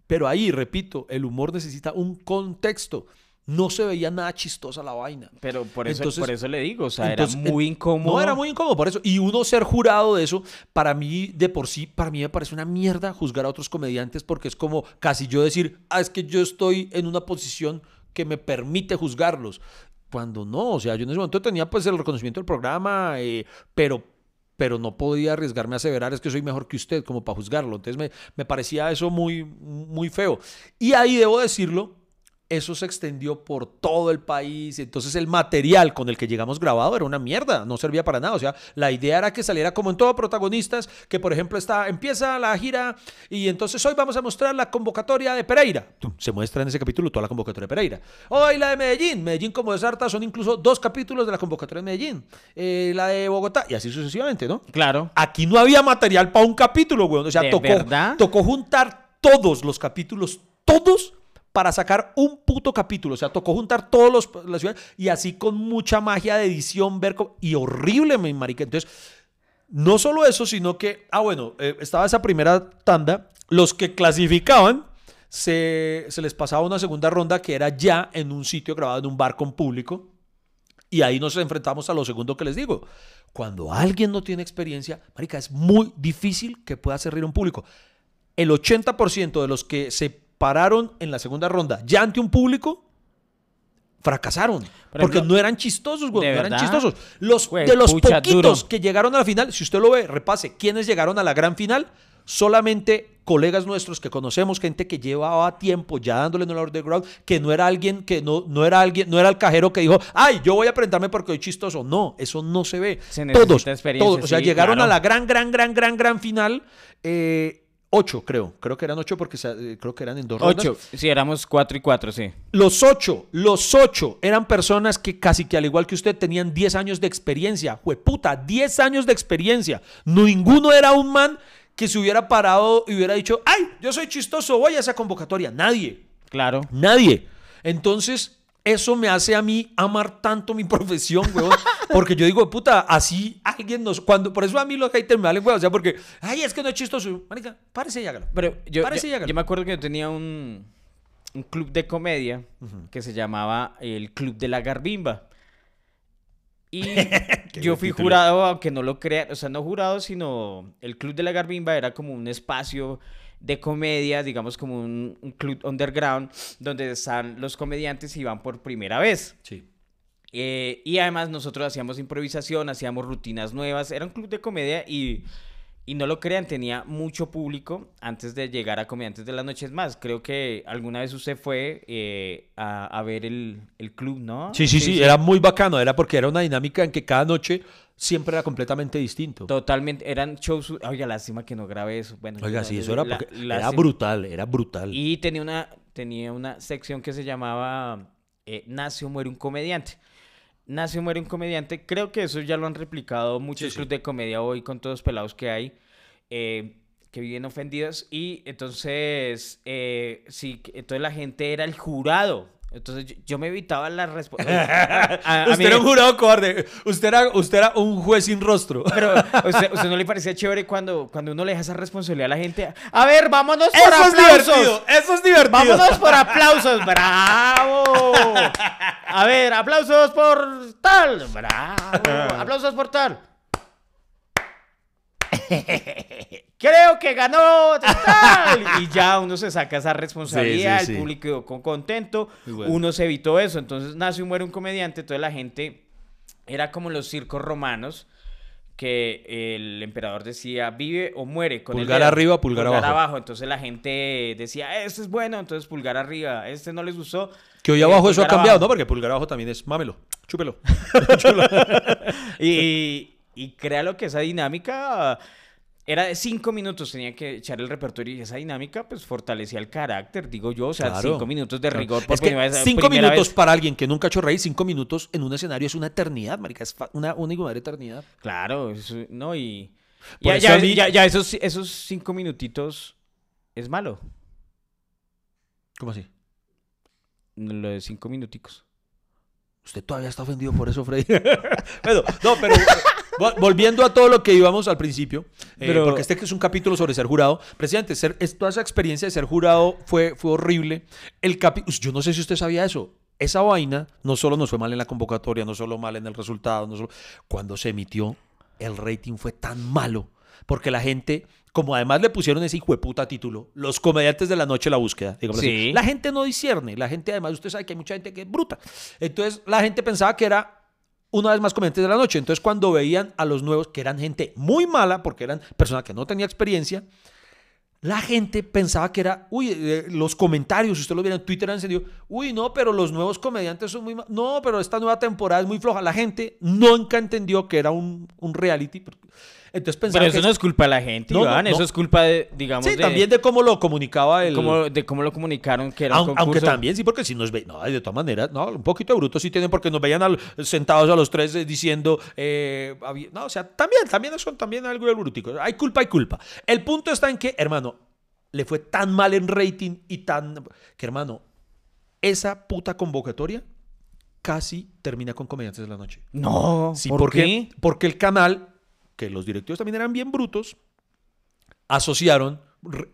pero ahí, repito, el humor necesita un contexto. No se veía nada chistosa la vaina. Pero por eso, Entonces- por eso le digo, o sea, Entonces, era muy eh, incómodo. No, era muy incómodo por eso. Y uno ser jurado de eso, para mí, de por sí, para mí me parece una mierda juzgar a otros comediantes porque es como casi yo decir, ah, es que yo estoy en una posición que me permite juzgarlos. Cuando no, o sea, yo en ese momento tenía pues el reconocimiento del programa, eh, pero pero no podía arriesgarme a aseverar es que soy mejor que usted como para juzgarlo. Entonces me, me parecía eso muy, muy feo. Y ahí debo decirlo, eso se extendió por todo el país. Entonces el material con el que llegamos grabado era una mierda, no servía para nada. O sea, la idea era que saliera como en todo protagonistas, que por ejemplo está, empieza la gira y entonces hoy vamos a mostrar la convocatoria de Pereira. Se muestra en ese capítulo toda la convocatoria de Pereira. Hoy la de Medellín. Medellín como es harta son incluso dos capítulos de la convocatoria de Medellín. Eh, la de Bogotá y así sucesivamente, ¿no? Claro. Aquí no había material para un capítulo, weón. O sea, ¿De tocó, tocó juntar todos los capítulos, todos, para sacar un puto capítulo. O sea, tocó juntar todos los la ciudad y así con mucha magia de edición, ver cómo- y horrible, me marica. Entonces, no solo eso, sino que, ah, bueno, eh, estaba esa primera tanda, los que clasificaban. Se, se les pasaba una segunda ronda que era ya en un sitio grabado en un bar con público. Y ahí nos enfrentamos a lo segundo que les digo. Cuando alguien no tiene experiencia, marica, es muy difícil que pueda hacer reír un público. El 80% de los que se pararon en la segunda ronda ya ante un público fracasaron. Por porque ejemplo, no eran chistosos, güey. ¿de No eran chistosos. Los, Güey, de los pucha, poquitos duro. que llegaron a la final, si usted lo ve, repase, ¿quiénes llegaron a la gran final? Solamente colegas nuestros que conocemos, gente que llevaba tiempo ya dándole en el underground, que no era alguien que no, no era alguien, no era el cajero que dijo, ay, yo voy a presentarme porque soy chistoso. No, eso no se ve. Se necesita todos, experiencia, todos. O sea, sí, llegaron claro. a la gran, gran, gran, gran, gran final. eh, ocho, creo. Creo que eran ocho porque se- eh, creo que eran en dos rondas. Ocho. Sí, éramos cuatro y cuatro, sí. Los ocho, los ocho eran personas que casi que al igual que usted tenían 10 años de experiencia. Jueputa, 10 años de experiencia. Ninguno era un man que se hubiera parado y hubiera dicho, ay, yo soy chistoso, voy a esa convocatoria. Nadie, Claro. nadie. Entonces, eso me hace a mí amar tanto mi *laughs* profesión, huevón. Porque yo digo, puta, así alguien nos... cuando Por eso a mí los haters me valen, huevón. O sea, porque, ay, es que no es chistoso. Marica, párese y hágalo. Pero yo, Párese y yo, hágalo. yo me acuerdo que yo tenía un, un club de comedia que se llamaba el Club de la Garbimba. Y *laughs* yo fui título. jurado, aunque no lo crean, o sea, no jurado, sino el Club de la Garbimba era como un espacio de comedia, digamos como un, un club underground, donde están los comediantes y van por primera vez. Sí. Eh, y además nosotros hacíamos improvisación, hacíamos rutinas nuevas. Era un club de comedia y, y no lo crean, tenía mucho público antes de llegar a Comediantes de las Noches Más. Creo que alguna vez usted fue eh, a, a ver el, el club, ¿no? Sí, sí, sí, era muy bacano, era porque era una dinámica en que cada noche siempre era completamente distinto. Totalmente, eran shows. Oiga, lástima que no grabé eso. Bueno, Oiga, no, sí, eso era la- porque era brutal, era brutal. Y tenía una, tenía una sección que se llamaba eh, Nace o muere un comediante. Nace o muere un comediante. Creo que eso ya lo han replicado muchos Sí, sí. clubes de comedia hoy con todos los pelados que hay. eh, que viven ofendidos. Y entonces, eh, sí, que- entonces la gente era el jurado. Entonces yo, yo me evitaba la respuesta. *laughs* usted era un jurado cobarde, usted era, usted era un juez sin rostro. Pero, *laughs* ¿usted, usted no le parecía chévere cuando, cuando uno le deja esa responsabilidad a la gente? A ver, vámonos por Eso es aplausos. divertido, eso es divertido. Vámonos por aplausos, *laughs* bravo. A ver, aplausos por tal, bravo. Aplausos por tal. *laughs* Creo que ganó tal. *laughs* Y ya uno se saca esa responsabilidad, Sí, sí, el sí. público quedó con- contento, bueno. uno se evitó eso. Entonces nace y muere un comediante, entonces la gente era como los circos romanos que el emperador decía vive o muere con el Pulgar dedo, arriba, pulgar abajo. Entonces la gente decía, este es bueno, entonces pulgar arriba, este no les gustó. Que hoy eh, abajo eso ha pulgar cambiado, abajo. ¿no? Porque pulgar abajo también es mámelo, chúpelo. *laughs* Y, y créalo que esa dinámica era de cinco minutos, tenía que echar el repertorio y esa dinámica pues fortalecía el carácter, digo yo, o sea, Claro. cinco minutos de rigor por Es primera cinco primera minutos vez. para alguien que nunca ha hecho reír, cinco minutos en un escenario es una eternidad, marica. Es una única madre eternidad. Claro, eso- no, y ya, ya, a mí- ya- ya esos, esos cinco minutitos es malo, ¿Cómo así? lo de cinco minuticos. Usted todavía está ofendido por eso, Freddy. *laughs* bueno, no, pero volviendo a todo lo que íbamos al principio, eh, Pero- porque este es un capítulo sobre ser jurado, presidente, ser, toda esa experiencia de ser jurado fue, fue horrible. El capi- yo no sé si usted sabía eso. Esa vaina no solo nos fue mal en la convocatoria, no solo mal en el resultado, no solo cuando se emitió, el rating fue tan malo porque la gente, como además le pusieron ese hijo de puta título, los comediantes de la noche la búsqueda, digamos así, Sí. la gente no discierne, la gente además, usted sabe que hay mucha gente que es bruta. Entonces la gente pensaba que era una vez más comediantes de la noche. Entonces cuando veían a los nuevos, que eran gente muy mala, porque eran personas que no tenía experiencia, la gente pensaba que era, uy, eh, los comentarios, si usted lo viera en Twitter, han encendido, uy, no, pero los nuevos comediantes son muy ma- No, pero esta nueva temporada es muy floja. La gente nunca entendió que era un reality. Entonces pensaba Pero eso que no es culpa de la gente, No, no, Iván, eso no. es culpa de, digamos, Sí, de, también de cómo lo comunicaba el... cómo, de cómo lo comunicaron que era un Aun- Aunque concurso. también sí, porque si nos ve, no, de todas maneras, no, un poquito de bruto sí tienen porque nos veían al- sentados a los tres eh, diciendo, eh, no, o sea, también, también son también algo del brutico. Hay culpa, hay culpa. El punto está en que, hermano, le fue tan mal en rating y tan, que hermano, esa puta convocatoria casi termina con Comediantes de la Noche. No, Sí, ¿por porque, qué? porque el canal, que los directivos también eran bien brutos, asociaron,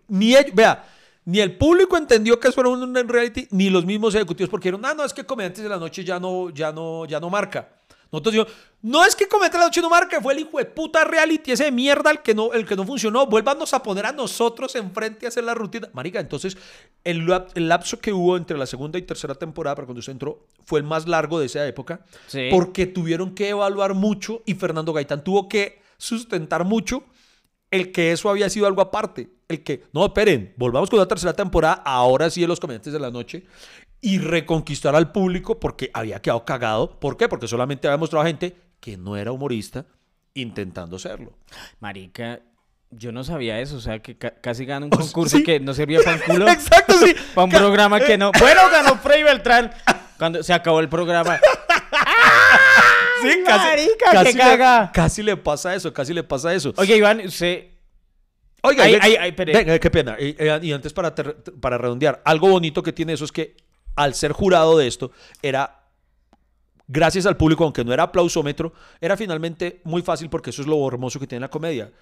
ni ellos, vea, ni el público entendió que eso era un, reality, ni los mismos ejecutivos, porque dijeron, ah, no, es que Comediantes de la Noche ya no, ya no, ya no marca. Nosotros dijimos, no es que Comediantes de la Noche no marca, fue el hijo de puta reality, ese de mierda el que no, el que no funcionó, vuélvanos a poner a nosotros enfrente a hacer la rutina. Marica, entonces, el, el lapso que hubo entre la segunda y tercera temporada, para cuando usted entró, fue el más largo de esa época, Sí. porque tuvieron que evaluar mucho y Fernando Gaitán tuvo que sustentar mucho el que eso había sido algo aparte. El que, no, esperen, volvamos con la tercera temporada, ahora sí de los comediantes de la noche, y reconquistar al público porque había quedado cagado. ¿Por qué? Porque solamente había mostrado a gente que no era humorista intentando serlo. Marica, Yo no sabía eso, o sea, que ca- casi gana un *laughs* concurso sí. que no servía para un culo. *laughs* Exacto, sí. Para un programa que no. *laughs* Bueno, ganó Freddy Beltrán. Cuando se acabó el programa. Sí, ¡Ay, casi, marica, casi qué le- caga! casi le pasa eso, casi le pasa eso. Oye, Iván, usted. Oiga, Ay, ay, ay, venga, qué pena. Y, eh, y antes para, ter- para redondear, algo bonito que tiene eso es que al ser jurado de esto, era, gracias al público, aunque no era aplausómetro, era finalmente muy fácil porque eso es lo hermoso que tiene la comedia.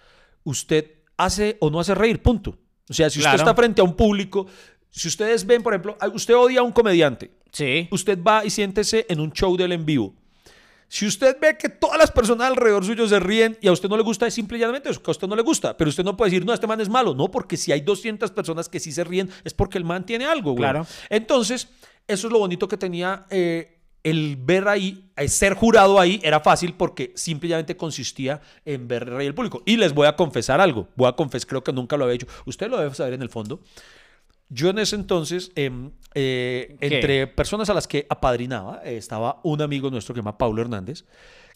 Usted hace o no hace reír, punto. O sea, si usted Claro. está frente a un público, si ustedes ven, por ejemplo, usted odia a un comediante, Sí. usted va y siéntese en un show de él en vivo. Si usted ve que todas las personas alrededor suyo se ríen y a usted no le gusta, es simple y llanamente eso, que a usted no le gusta. Pero usted no puede decir, no, este man es malo. No, porque si hay 200 personas que sí se ríen, es porque el man tiene algo, güey. Claro. Entonces, eso es lo bonito que tenía eh, el ver ahí, eh, ser jurado ahí, era fácil porque simplemente consistía en ver reír el público. Y les voy a confesar algo. Voy a confesar, creo que nunca lo había hecho. Usted lo debe saber en el fondo. Yo en ese entonces, em, eh, ¿Qué? entre personas a las que apadrinaba, eh, estaba un amigo nuestro que se llama Paulo Hernández,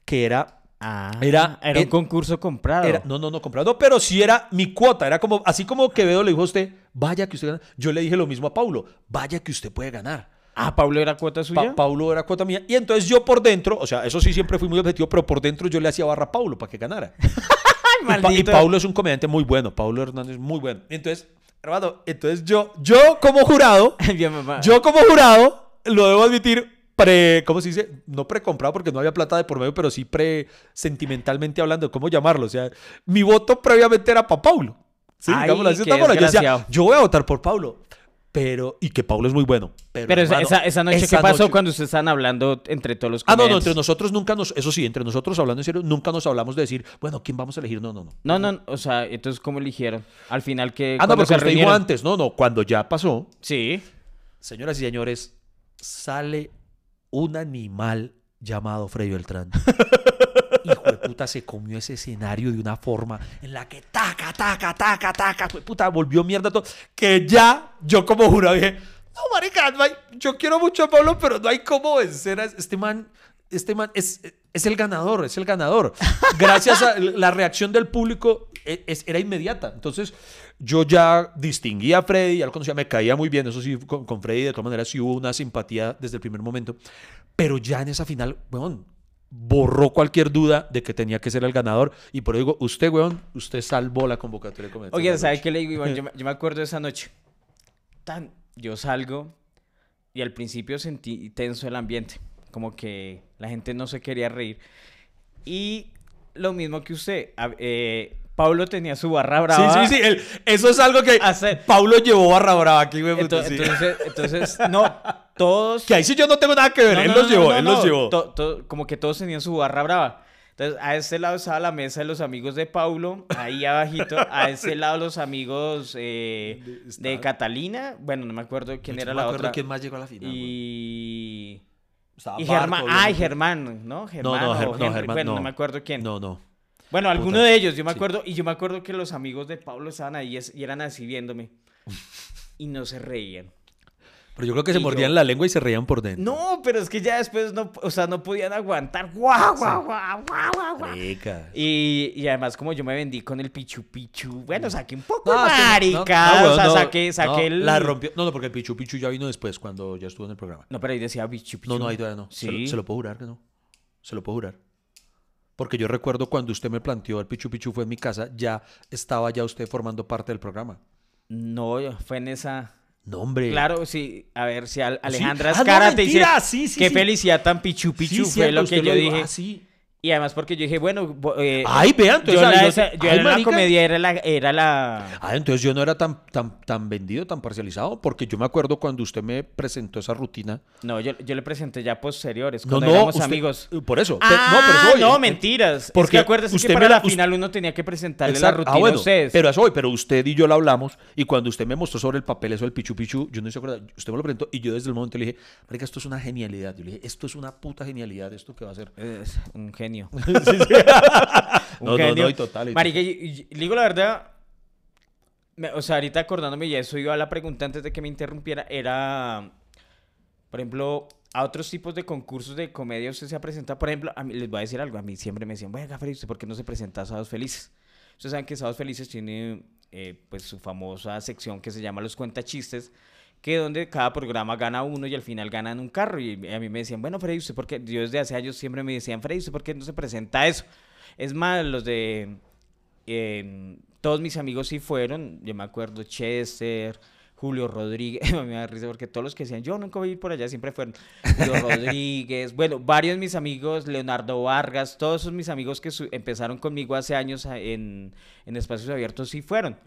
que era... Ah, Era- era un eh, concurso comprado. era no, no, no, comprado, pero sí era mi cuota. Era como, así como Quevedo le dijo a usted, vaya que usted gana. Yo le dije lo mismo a Paulo, vaya que usted puede ganar. Ah, Pablo era cuota Pa- suya. Paulo era cuota mía. Y entonces yo por dentro, o sea, eso sí siempre fui muy objetivo, pero por dentro yo le hacía barra a Paulo para que ganara. Ay, *laughs* Y, Pa- y. Paulo es un comediante muy bueno. Paulo Hernández es muy bueno. Entonces, hermano, entonces yo, yo como jurado, *laughs* Bien, mamá. yo como jurado, lo debo admitir, pre, ¿cómo se dice? No precomprado porque no había plata de por medio, pero sí pre sentimentalmente hablando, ¿cómo llamarlo? O sea, mi voto previamente era para Paulo. Sí, Ay, digámoslo así qué forma. Yo decía, desgraciado. yo voy a votar por Paulo. Pero, y que Paulo es muy bueno. Pero, Pero esa, hermano, esa, esa noche, esa ¿qué pasó noche- cuando ustedes estaban hablando entre todos los Ah, no, no, comediantes? entre nosotros nunca nos, eso sí, entre nosotros hablando en serio, nunca nos hablamos de decir, bueno, ¿quién vamos a elegir? No, no, no. No, no, o sea, entonces, ¿cómo eligieron? Al final que... Ah, no, porque se usted dijo antes. No, no, cuando ya pasó, Sí. señoras y señores, sale un animal llamado Freddy Beltrán. *laughs* Puta, se comió ese escenario de una forma en la que taca, taca, taca, taca, puta, volvió mierda todo. Que ya yo como jurado dije, no, marica, no hay- yo quiero mucho a Pablo, pero no hay cómo vencer a este man. Este man es, es el ganador, es el ganador. *laughs* Gracias a la reacción del público, e- es- era inmediata. Entonces, yo ya distinguí a Freddy, ya lo conocía, me caía muy bien. Eso sí, con, con Freddy de todas maneras sí hubo una simpatía desde el primer momento. Pero ya en esa final, weón, borró cualquier duda de que tenía que ser el ganador. Y por eso digo, usted, weón, usted salvó la convocatoria de de Oye, la ¿sabe noche. qué le digo, Iván? Yo, me- *laughs* yo me acuerdo de esa noche. Tan, yo salgo y al principio sentí tenso el ambiente. Como que la gente no se quería reír. Y lo mismo que usted. eh, Pablo tenía su barra brava. Sí, sí, sí. el- eso es algo que Hacer- Paulo llevó barra brava aquí, güey. Ento- sí. entonces, entonces, no, *laughs* todos... Que ahí sí yo no tengo nada que ver. No, él no, los no, llevó, no, él no, los llevó. to- to- como que todos tenían su barra brava. Entonces, a ese lado estaba la mesa de los amigos de Paulo, ahí abajito, a *laughs* ese lado los amigos eh, De- Catalina, bueno, no me acuerdo quién Yo era no la me acuerdo otra. quién más llegó a la final. Y... Estaba Y Barco, Germán, ay, Germán, ¿no? Germán no, o Ger- no, Henry, Germán, bueno, no. no. me acuerdo quién. No, no. Bueno, alguno Puta, de ellos, yo me sí. acuerdo, y yo me acuerdo que los amigos de Pablo estaban ahí y eran así viéndome. Y no se reían. Pero yo creo que se mordían yo- la lengua y se reían por dentro. No, pero es que ya después no, o sea, no podían aguantar. ¡Guau, guau, guau, guau, guau! Marica. Y, y además, como yo me vendí con el pichu pichu, bueno, saqué un poco No, marica. no, no, o sea, saqué, saqué no, el. La rompió. No, no, porque el Pichu Pichu ya vino después, cuando ya estuvo en el programa. No, pero ahí decía pichu pichu. No, no, ahí todavía no. Se, lo- Sí. se lo puedo jurar que no. Se lo puedo jurar. Porque yo recuerdo cuando usted me planteó el Pichu Pichu fue en mi casa, ya estaba ya usted formando parte del programa. No, fue en esa. No, hombre. Claro, sí. A ver, si Al- Sí. Alejandra Ah, no, Escara te dice. sí, sí, Qué felicidad tan pichu pichu. fue cierto, lo que yo dije. Ah, sí. Y además porque yo dije, bueno, eh, Ay, vean, yo, la, no- esa- yo ay, en la comedia era la, era la... Ah, entonces yo no era tan, tan, tan vendido, tan parcializado, porque yo me acuerdo cuando usted me presentó esa rutina. No, yo, yo le presenté ya posteriores, No, cuando no, éramos usted- amigos. Por eso. Ah, no, pero no, en- mentiras. Porque porque acuérdese usted que me para la- la final uno tenía que presentarle la rutina ah, bueno, a ustedes. Pero eso hoy, pero usted y yo lo hablamos y cuando usted me mostró sobre el papel eso del Pichu Pichu, yo no se acuerda, usted me lo presentó y yo desde el momento le dije, marica, esto es una genialidad. Yo le dije, esto es una puta genialidad, esto que va a ser. Es un genio. *laughs* *laughs* Un No, no, genio. no, y total. y Marica, y- y- le digo la verdad, me- o sea, ahorita acordándome y eso iba a la pregunta antes de que me interrumpiera, era, por ejemplo, a otros tipos de concursos de comedia usted se ha presentado, por ejemplo, a mí les voy a decir algo, a mí siempre me decían, bueno, Gaffer, ¿y usted por qué no se presenta a Sábados Felices? Ustedes saben que Sábados Felices tiene eh, pues su famosa sección que se llama Los Cuentachistes, que donde cada programa gana uno y al final ganan un carro. Y a mí me decían, bueno, Freddy, ¿usted por qué? Yo desde hace años siempre me decían, Freddy, ¿usted por qué no se presenta eso? Es más, los de... eh, todos mis amigos sí fueron, yo me acuerdo, Chester, Julio Rodríguez, *laughs* me da risa porque todos los que decían, yo nunca voy a ir por allá, siempre fueron Julio *laughs* Rodríguez, bueno, varios de mis amigos, Leonardo Vargas, todos esos mis amigos que empezaron conmigo hace años en, en espacios abiertos sí fueron.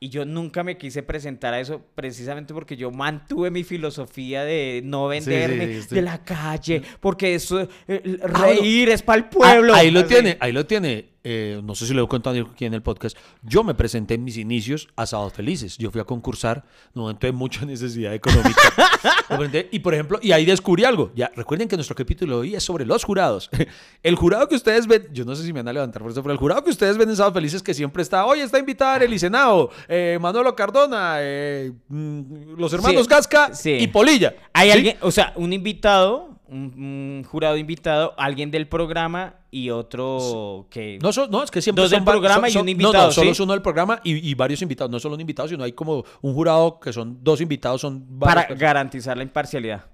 Y yo nunca me quise presentar a eso precisamente porque yo mantuve mi filosofía de no Sí, sí, venderme de la calle, porque eso, eh, bueno. reír es para el pueblo. Ah, ahí lo Así. tiene, ahí lo tiene. Eh, no sé si lo he contado aquí en el podcast. Yo me presenté en mis inicios a Sábados Felices. Yo fui a concursar en un momento de mucha *laughs* necesidad económica. Y por ejemplo, y ahí descubrí algo. Ya, recuerden que nuestro capítulo hoy es sobre los jurados. *laughs* El jurado que ustedes ven, yo no sé si me van a levantar por eso, pero el jurado que ustedes ven en Sábados Felices que siempre está, hoy está invitada el Senado, eh, Manolo Cardona, eh, mm, los hermanos Sí, Gasca sí. y Polilla. Hay ¿Sí? alguien, o sea, un invitado, un, un jurado invitado, alguien del programa y otro que... No, so- no, es que siempre Dos del son programa son- y un invitado, no, solo ¿sí? es uno del programa y, y varios invitados. No solo un invitado, sino hay como un jurado que son dos invitados, son para personas. garantizar la imparcialidad.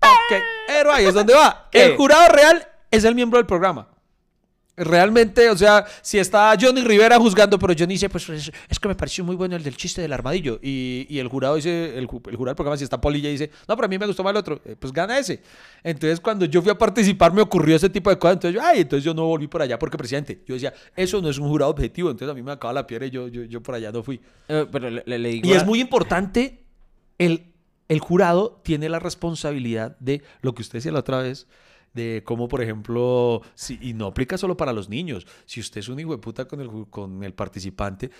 Ok, pero ahí es donde va. ¿Qué? El jurado real es el miembro del programa. Realmente, o sea, si está Johnny Rivera juzgando, pero Johnny dice, pues es, es que me pareció muy bueno el del chiste del armadillo. Y, y el jurado dice, el, ju- el jurado del programa, si está Polilla, dice, no, pero a mí me gustó más el otro, eh, pues gana ese. Entonces, cuando yo fui a participar, me ocurrió ese tipo de cosas. Entonces, yo, ay, entonces yo no volví por allá porque, presidente, yo decía, eso no es un jurado objetivo. Entonces, a mí me acaba la piedra y yo, yo, yo por allá no fui. Eh, pero le, le- le digo... Y es muy importante, el, el jurado tiene la responsabilidad de lo que usted decía la otra vez, de cómo, por ejemplo, si, y no aplica solo para los niños, si usted es un hijo de puta con el, con el participante,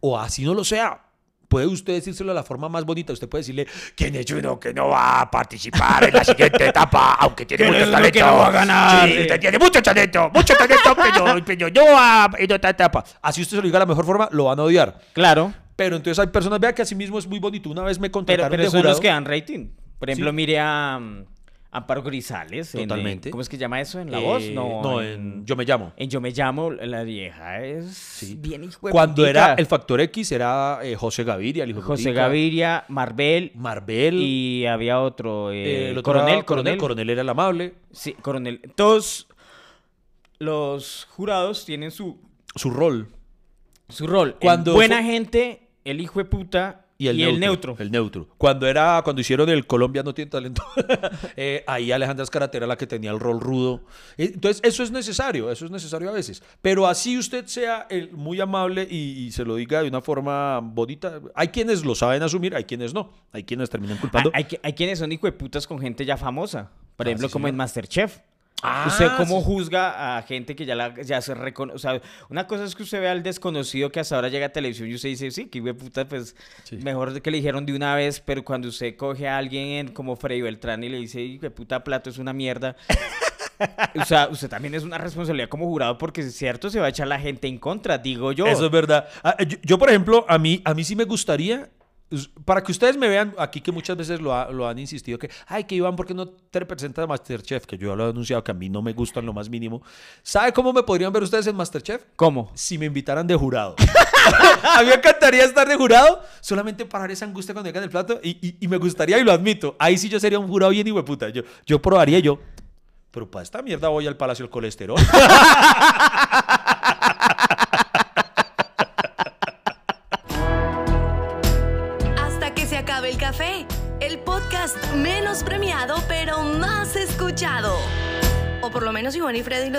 o así no lo sea. Puede usted decírselo de la forma más bonita. Usted puede decirle, ¿quién es uno que no va a participar en la siguiente etapa? Aunque tiene ¿Quién mucho talento. no va a ganar? Sí, usted tiene mucho talento, mucho talento, *laughs* pero, pero no va en otra etapa. Así usted se lo diga de la mejor forma, lo van a odiar. Claro, Pero entonces hay personas, vea que así mismo es muy bonito. Una vez me pero, contrataron pero de son jurado. los que dan rating. Por ejemplo, Sí. mire a Amparo Grisales. en, eh, Totalmente. ¿Cómo es que llama eso? ¿En La Eh, Voz? No, no, en Yo me llamo. En Yo me llamo, la vieja es bien hijo de Cuando era el Factor X era eh, José Gaviria, el hijo de José putica, Gaviria, Marvel Marvel, y había otro, eh, eh, otro coronel, era coronel, Coronel era el amable, Sí, coronel. Todos los jurados tienen su, su rol. su rol. Cuando buena gente, el hijo de puta Y el, neutro, El neutro. Cuando era, cuando hicieron el Colombia no tiene talento, *laughs* eh, ahí Alejandra Escarate era la que tenía el rol rudo. Eh, Entonces, eso es necesario, eso es necesario a veces. Pero así usted sea el muy amable y, y se lo diga de una forma bonita. Hay quienes lo saben asumir, hay quienes no. Hay quienes terminan culpando. Hay, hay quienes son hijo de putas con gente ya famosa. Por Ah, ejemplo, sí, como señor. en Masterchef. Ah, ¿Usted cómo sí. juzga a gente que ya, la, ya se reconoce? O sea, una cosa es que usted vea al desconocido que hasta ahora llega a televisión y usted dice, sí, que puta, pues Sí. mejor que le dijeron de una vez, pero cuando usted coge a alguien como Freddy Beltrán y le dice, de puta, plato es una mierda. *laughs* o sea, usted también es una responsabilidad como jurado porque es cierto, se va a echar la gente en contra, digo yo. Eso es verdad. Ah, Yo, yo, por ejemplo, a mí, a mí sí me gustaría, us- para que ustedes me vean aquí que muchas veces lo, ha- lo han insistido, que, ay, que Iván, ¿por qué no te representa a Masterchef? Que yo ya lo he anunciado, que a mí no me gustan lo más mínimo. ¿Sabe cómo me podrían ver ustedes en Masterchef? ¿Cómo? Si me invitaran de jurado. *laughs* a mí me encantaría estar de jurado, solamente para dar esa angustia cuando llegan el plato, y, y- y me gustaría, y lo admito, ahí sí yo sería un jurado bien hijo puta. Yo, yo probaría yo. Pero para esta mierda voy al Palacio del Colesterol. *laughs*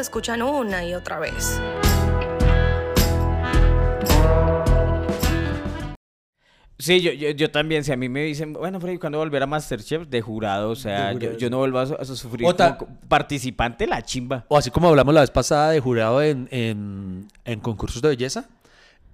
escuchan una y otra vez. Sí, yo, yo, yo también, si a mí me dicen, bueno, Freddy, ¿cuándo volver a Masterchef? De jurado, o sea, yo, no vuelvo a, a sufrir Otra- como co- participante, la chimba. O así como hablamos la vez pasada de jurado en, en- en concursos de belleza,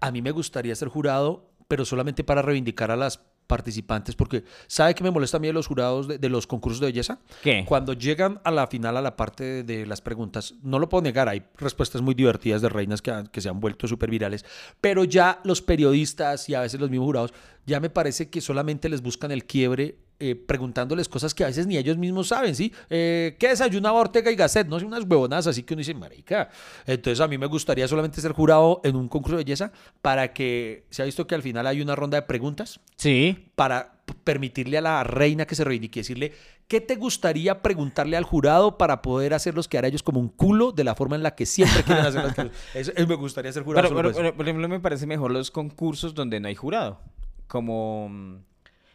a mí me gustaría ser jurado, pero solamente para reivindicar a las participantes, porque ¿sabe qué me molesta a mí de los jurados de, de los concursos de belleza? ¿Qué? Cuando llegan a la final, a la parte de, de las preguntas, no lo puedo negar, hay respuestas muy divertidas de reinas que, han- que se han vuelto súper virales, pero ya los periodistas y a veces los mismos jurados, ya me parece que solamente les buscan el quiebre eh, preguntándoles cosas que a veces ni ellos mismos saben, ¿sí? Eh, ¿Qué desayunaba Ortega y Gasset? No sé, unas huevonadas así que uno dice, marica. Entonces a mí me gustaría solamente ser jurado en un concurso de belleza para que, se ha visto que al final hay una ronda de preguntas Sí. para permitirle a la reina que se reivindique, decirle, ¿qué te gustaría preguntarle al jurado para poder hacerlos quedar a ellos como un culo de la forma en la que siempre quieren hacerlos quedar? *laughs* Eso, eso me gustaría ser jurado. Pero, por ejemplo, me parece mejor los concursos donde no hay jurado. Como mm,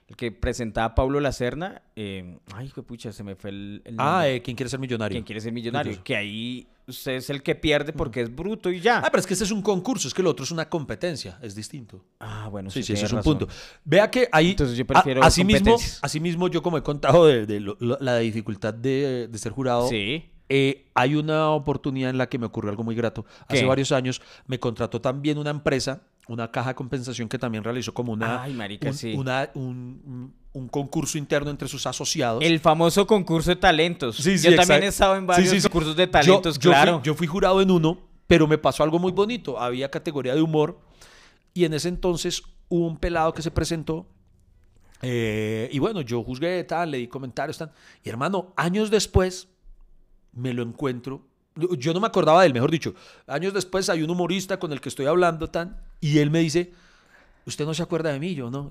el que presentaba Pablo Lacerna. eh, ay, hijo de pucha, se me fue el, el ah, eh, ¿quién quiere ser millonario? ¿Quién quiere ser millonario? Incluso. Que ahí usted es el que pierde porque es bruto y ya. Ah, pero es que este es un concurso, es que lo otro es una competencia, es distinto. Ah, bueno, Sí, sí, sí, ese es un punto. Vea que ahí, Entonces yo a- prefiero asimismo, competencias. asimismo, yo como he contado de, de lo- lo- la dificultad de, de ser jurado, Sí. eh, hay una oportunidad en la que me ocurrió algo muy grato. Hace ¿Qué? varios años me contrató también una empresa, una caja de compensación que también realizó como una, Ay, marica, un, sí. una- un- un concurso interno entre sus asociados. El famoso concurso de talentos. Sí, sí, yo también he estado en varios concursos de Yo- talentos, yo fui- claro. yo fui jurado en uno, pero me pasó algo muy bonito. Había categoría de humor y en ese entonces hubo un pelado que se presentó eh, y bueno, yo juzgué, tal, le di comentarios, tal. Y hermano, años después me lo encuentro. Yo- Yo no me acordaba de él, mejor dicho. Años después hay un humorista con el que estoy hablando, tan, y él me dice, usted no se acuerda de mí, yo no.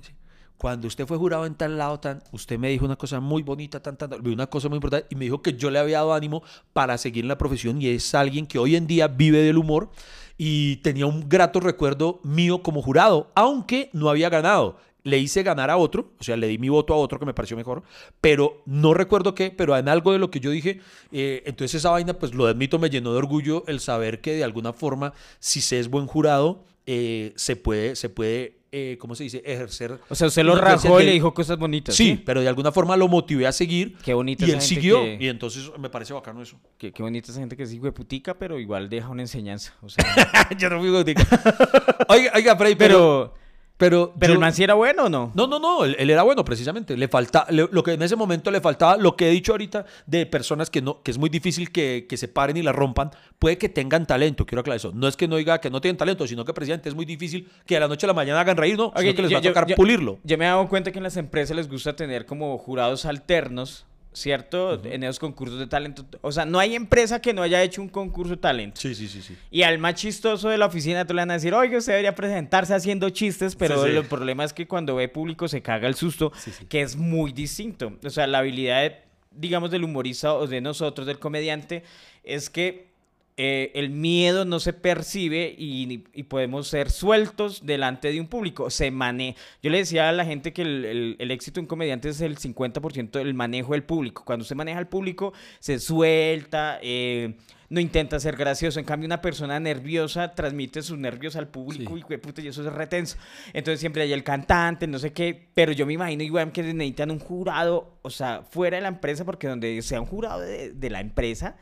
Cuando usted fue jurado en tal lado, tan, usted me dijo una cosa muy bonita, tan, tan, una cosa muy importante, y me dijo que yo le había dado ánimo para seguir en la profesión, y es alguien que hoy en día vive del humor, y tenía un grato recuerdo mío como jurado, aunque no había ganado. Le hice ganar a otro, o sea, le di mi voto a otro que me pareció mejor, pero no recuerdo qué, pero en algo de lo que yo dije, eh, entonces esa vaina, pues lo admito, me llenó de orgullo el saber que de alguna forma, si se es buen jurado, eh, se puede, se puede, eh, ¿cómo se dice? Ejercer. O sea, usted lo rajó y le dijo cosas bonitas. Sí, pero de alguna forma lo motivé a seguir. Qué bonita Y esa él gente siguió. que- Y entonces me parece bacano eso. Qué, qué bonita esa gente que es putica, pero igual deja una enseñanza. O sea, *laughs* Yo no fui gotica. *laughs* Oiga, oiga, Freddy, pero. pero, Pero, pero yo- el man sí era bueno o no? No, no, no, él, él era bueno precisamente. Le falta, le- lo que en ese momento le faltaba, lo que he dicho ahorita de personas que no, que es muy difícil que, que se paren y la rompan, puede que tengan talento, quiero aclarar eso. No es que no diga que no tienen talento, sino que precisamente es muy difícil que a la noche a la mañana hagan reír, no, sino Ok, que les yo- va a tocar pulirlo. Yo me he dado cuenta que en las empresas les gusta tener como jurados alternos, ¿cierto? En esos concursos de talento. O sea, no hay empresa que no haya hecho un concurso de talento. Sí, sí, sí, sí. Y al más chistoso de la oficina tú le van a decir, oye, usted debería presentarse haciendo chistes, pero Sí, sí. el problema es que cuando ve público se caga el susto, sí. que es muy distinto. O sea, la habilidad, de, digamos, del humorista o de nosotros, del comediante, es que eh, el miedo no se percibe y, y podemos ser sueltos delante de un público. Se mane Yo le decía a la gente que el, el- el éxito de un comediante es el 50% del manejo del público. Cuando usted maneja al público, se suelta, eh, no intenta ser gracioso. En cambio, una persona nerviosa transmite sus nervios al público Sí. y, puta, y eso es retenso. Entonces siempre hay el cantante, no sé qué, pero yo me imagino igual que necesitan un jurado, o sea, fuera de la empresa, porque donde sea un jurado de, de la empresa,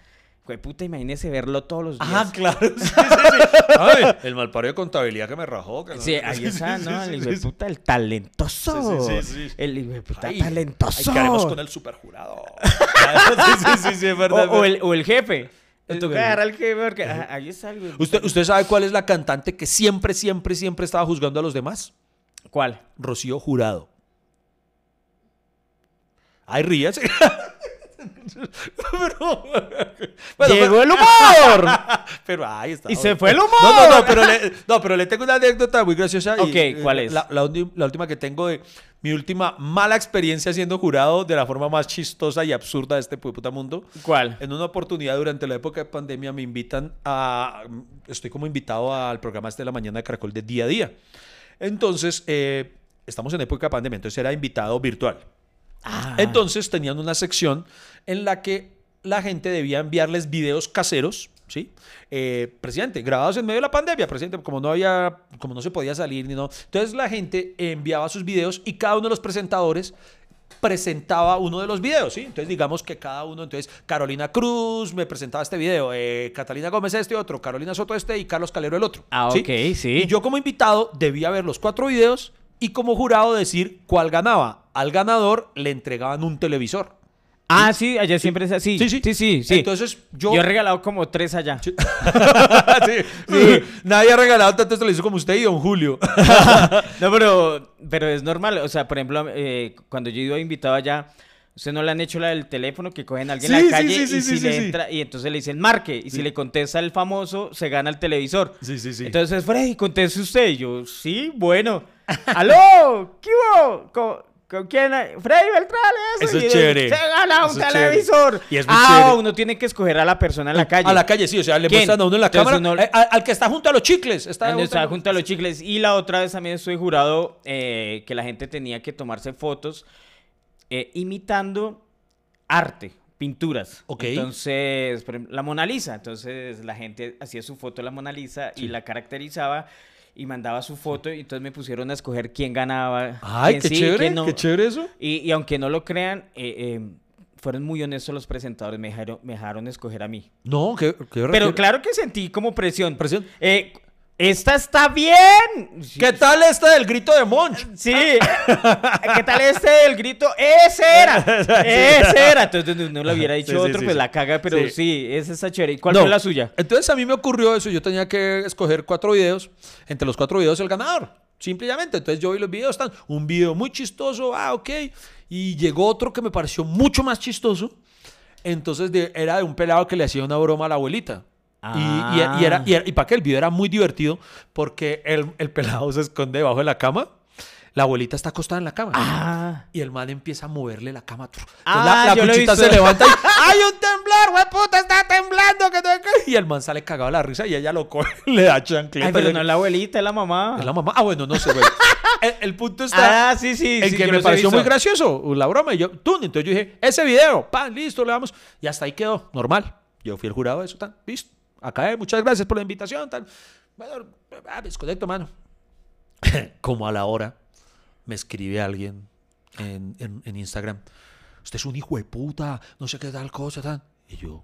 güey, puta, imagínese verlo todos los días. Ah, claro. Sí, sí, sí. *laughs* Ay, el malparido de contabilidad que me rajó. que no- Sí, ahí está, *laughs* sí, ¿no? sí, el hijo de sí. puta, el talentoso. Sí, sí, sí, sí. El hijo de puta Ay, talentoso. ay, que haremos con el superjurado. *laughs* sí, sí, sí, sí, es O, verdad. o el, o el jefe. El- toca agarrar al jefe porque ajá, ahí está el güey. ¿Usted, ¿Usted sabe cuál es la cantante que siempre, siempre, siempre estaba juzgando a los demás? ¿Cuál? Rocío Jurado. Ay, ríase. Bueno, Llegó pero- el humor. *laughs* pero ahí está. Y se fue el No, humor. no, no, pero le, no, pero le tengo una anécdota muy graciosa. y, Ok, eh, ¿cuál es? La, la la última que tengo de mi última mala experiencia siendo jurado de la forma más chistosa y absurda de este puta mundo. ¿Cuál? En una oportunidad durante la época de pandemia me invitan a... Estoy como invitado al programa este de la mañana de Caracol de día a día. Entonces, eh, estamos en época de pandemia, entonces era invitado virtual. Ah, Entonces tenían una sección en la que la gente debía enviarles videos caseros, ¿sí? Eh, presidente, grabados en medio de la pandemia, presidente, como no había, como no se podía salir ni no. Entonces la gente enviaba sus videos y cada uno de los presentadores presentaba uno de los videos, ¿sí? Entonces digamos que cada uno, entonces Carolina Cruz me presentaba este video, eh, Catalina Gómez este otro, Carolina Soto este y Carlos Calero el otro. Ah, ¿sí? ok, sí. Y yo como invitado debía ver los cuatro videos y como jurado decir cuál ganaba. Al ganador le entregaban un televisor. Ah, sí, allá siempre es así. Sí, sí. Sí, sí, sí. Entonces, yo... Yo he regalado como tres allá. Sí, *laughs* sí. Nadie ha regalado tanto esto lo hizo como usted y don Julio. *laughs* No, pero, pero es normal. O sea, por ejemplo, eh, cuando yo he ido invitado allá, ¿usted no le han hecho la del teléfono que cogen a alguien en la calle sí, sí, y sí, si le entra y entonces le dicen marque y si le contesta el famoso se gana el televisor. Sí, sí, sí. Entonces, Freddy, conteste usted. Y yo, sí, bueno. *laughs* ¡Aló! ¿Qué hubo? ¿Con, quién? Freddy Beltrán, eso. Eso es Y chévere. Se gana un chévere. televisor. Y es muy ah, chévere. uno tiene que escoger a la persona en la calle. A la calle, sí, o sea, le ¿Quién? muestran a uno en la Entonces cámara. uno- eh, al, al que está junto a los chicles. Está junto a- junto a los chicles. Y la otra vez también estoy jurado eh, que la gente tenía que tomarse fotos eh, imitando arte, pinturas. Ok. Entonces, por ejemplo, la Mona Lisa. Entonces la gente hacía su foto de la Mona Lisa y la caracterizaba y mandaba su foto. Y entonces me pusieron a escoger quién ganaba. Ay, quién qué sí, chévere, no. qué chévere eso. Y, y aunque no lo crean, eh, eh, fueron muy honestos los presentadores. Me dejaron, me dejaron escoger a mí. No, qué, qué Pero claro que sentí como presión. Presión. Eh, ¡Esta está bien! ¿Qué tal esta del grito de Monch? Sí. ¿Qué tal este del grito? ¡Ese era! *laughs* ¡Ese era! Entonces uno le hubiera dicho Sí, otro, sí, pues sí. la caga, pero Sí. sí, esa está chévere. ¿Y cuál No. fue la suya? Entonces a mí me ocurrió eso. Yo tenía que escoger cuatro videos. Entre los cuatro videos el ganador. Simplemente. Entonces yo vi los videos. Están un video muy chistoso. Ah, ok. Y llegó otro que me pareció mucho más chistoso. Entonces de- era de un pelado que le hacía una broma a la abuelita. Y- Y, y era, y, era- y para que el video era muy divertido porque el, el pelado se esconde debajo de la cama. La abuelita está acostada en la cama. Ah. Y el man empieza a moverle la cama. Ah, la, la cuchita se levanta y *laughs* ¡Hay un temblor, güey puta! ¡Está temblando! Que qué". Y el man sale cagado de la risa y ella lo coge, *laughs* le da chancleta. Ay, pero no es la abuelita, es la mamá. ¿Es la mamá? Ah, bueno, no sé, güey. *laughs* el, el punto está Ah, sí, sí. en sí, que me pareció visto. muy gracioso la broma. Y yo, tú, entonces yo dije, ese video, pan, listo, le damos. Y hasta ahí quedó, normal. Yo fui el jurado de eso, tan, listo. Acá, eh, muchas gracias por la invitación. Bueno, ah, desconecto, mano. *coughs* Como a la hora, me escribe alguien en, en- en Instagram. Usted es un hijo de puta, no sé qué tal cosa, tan. Y yo,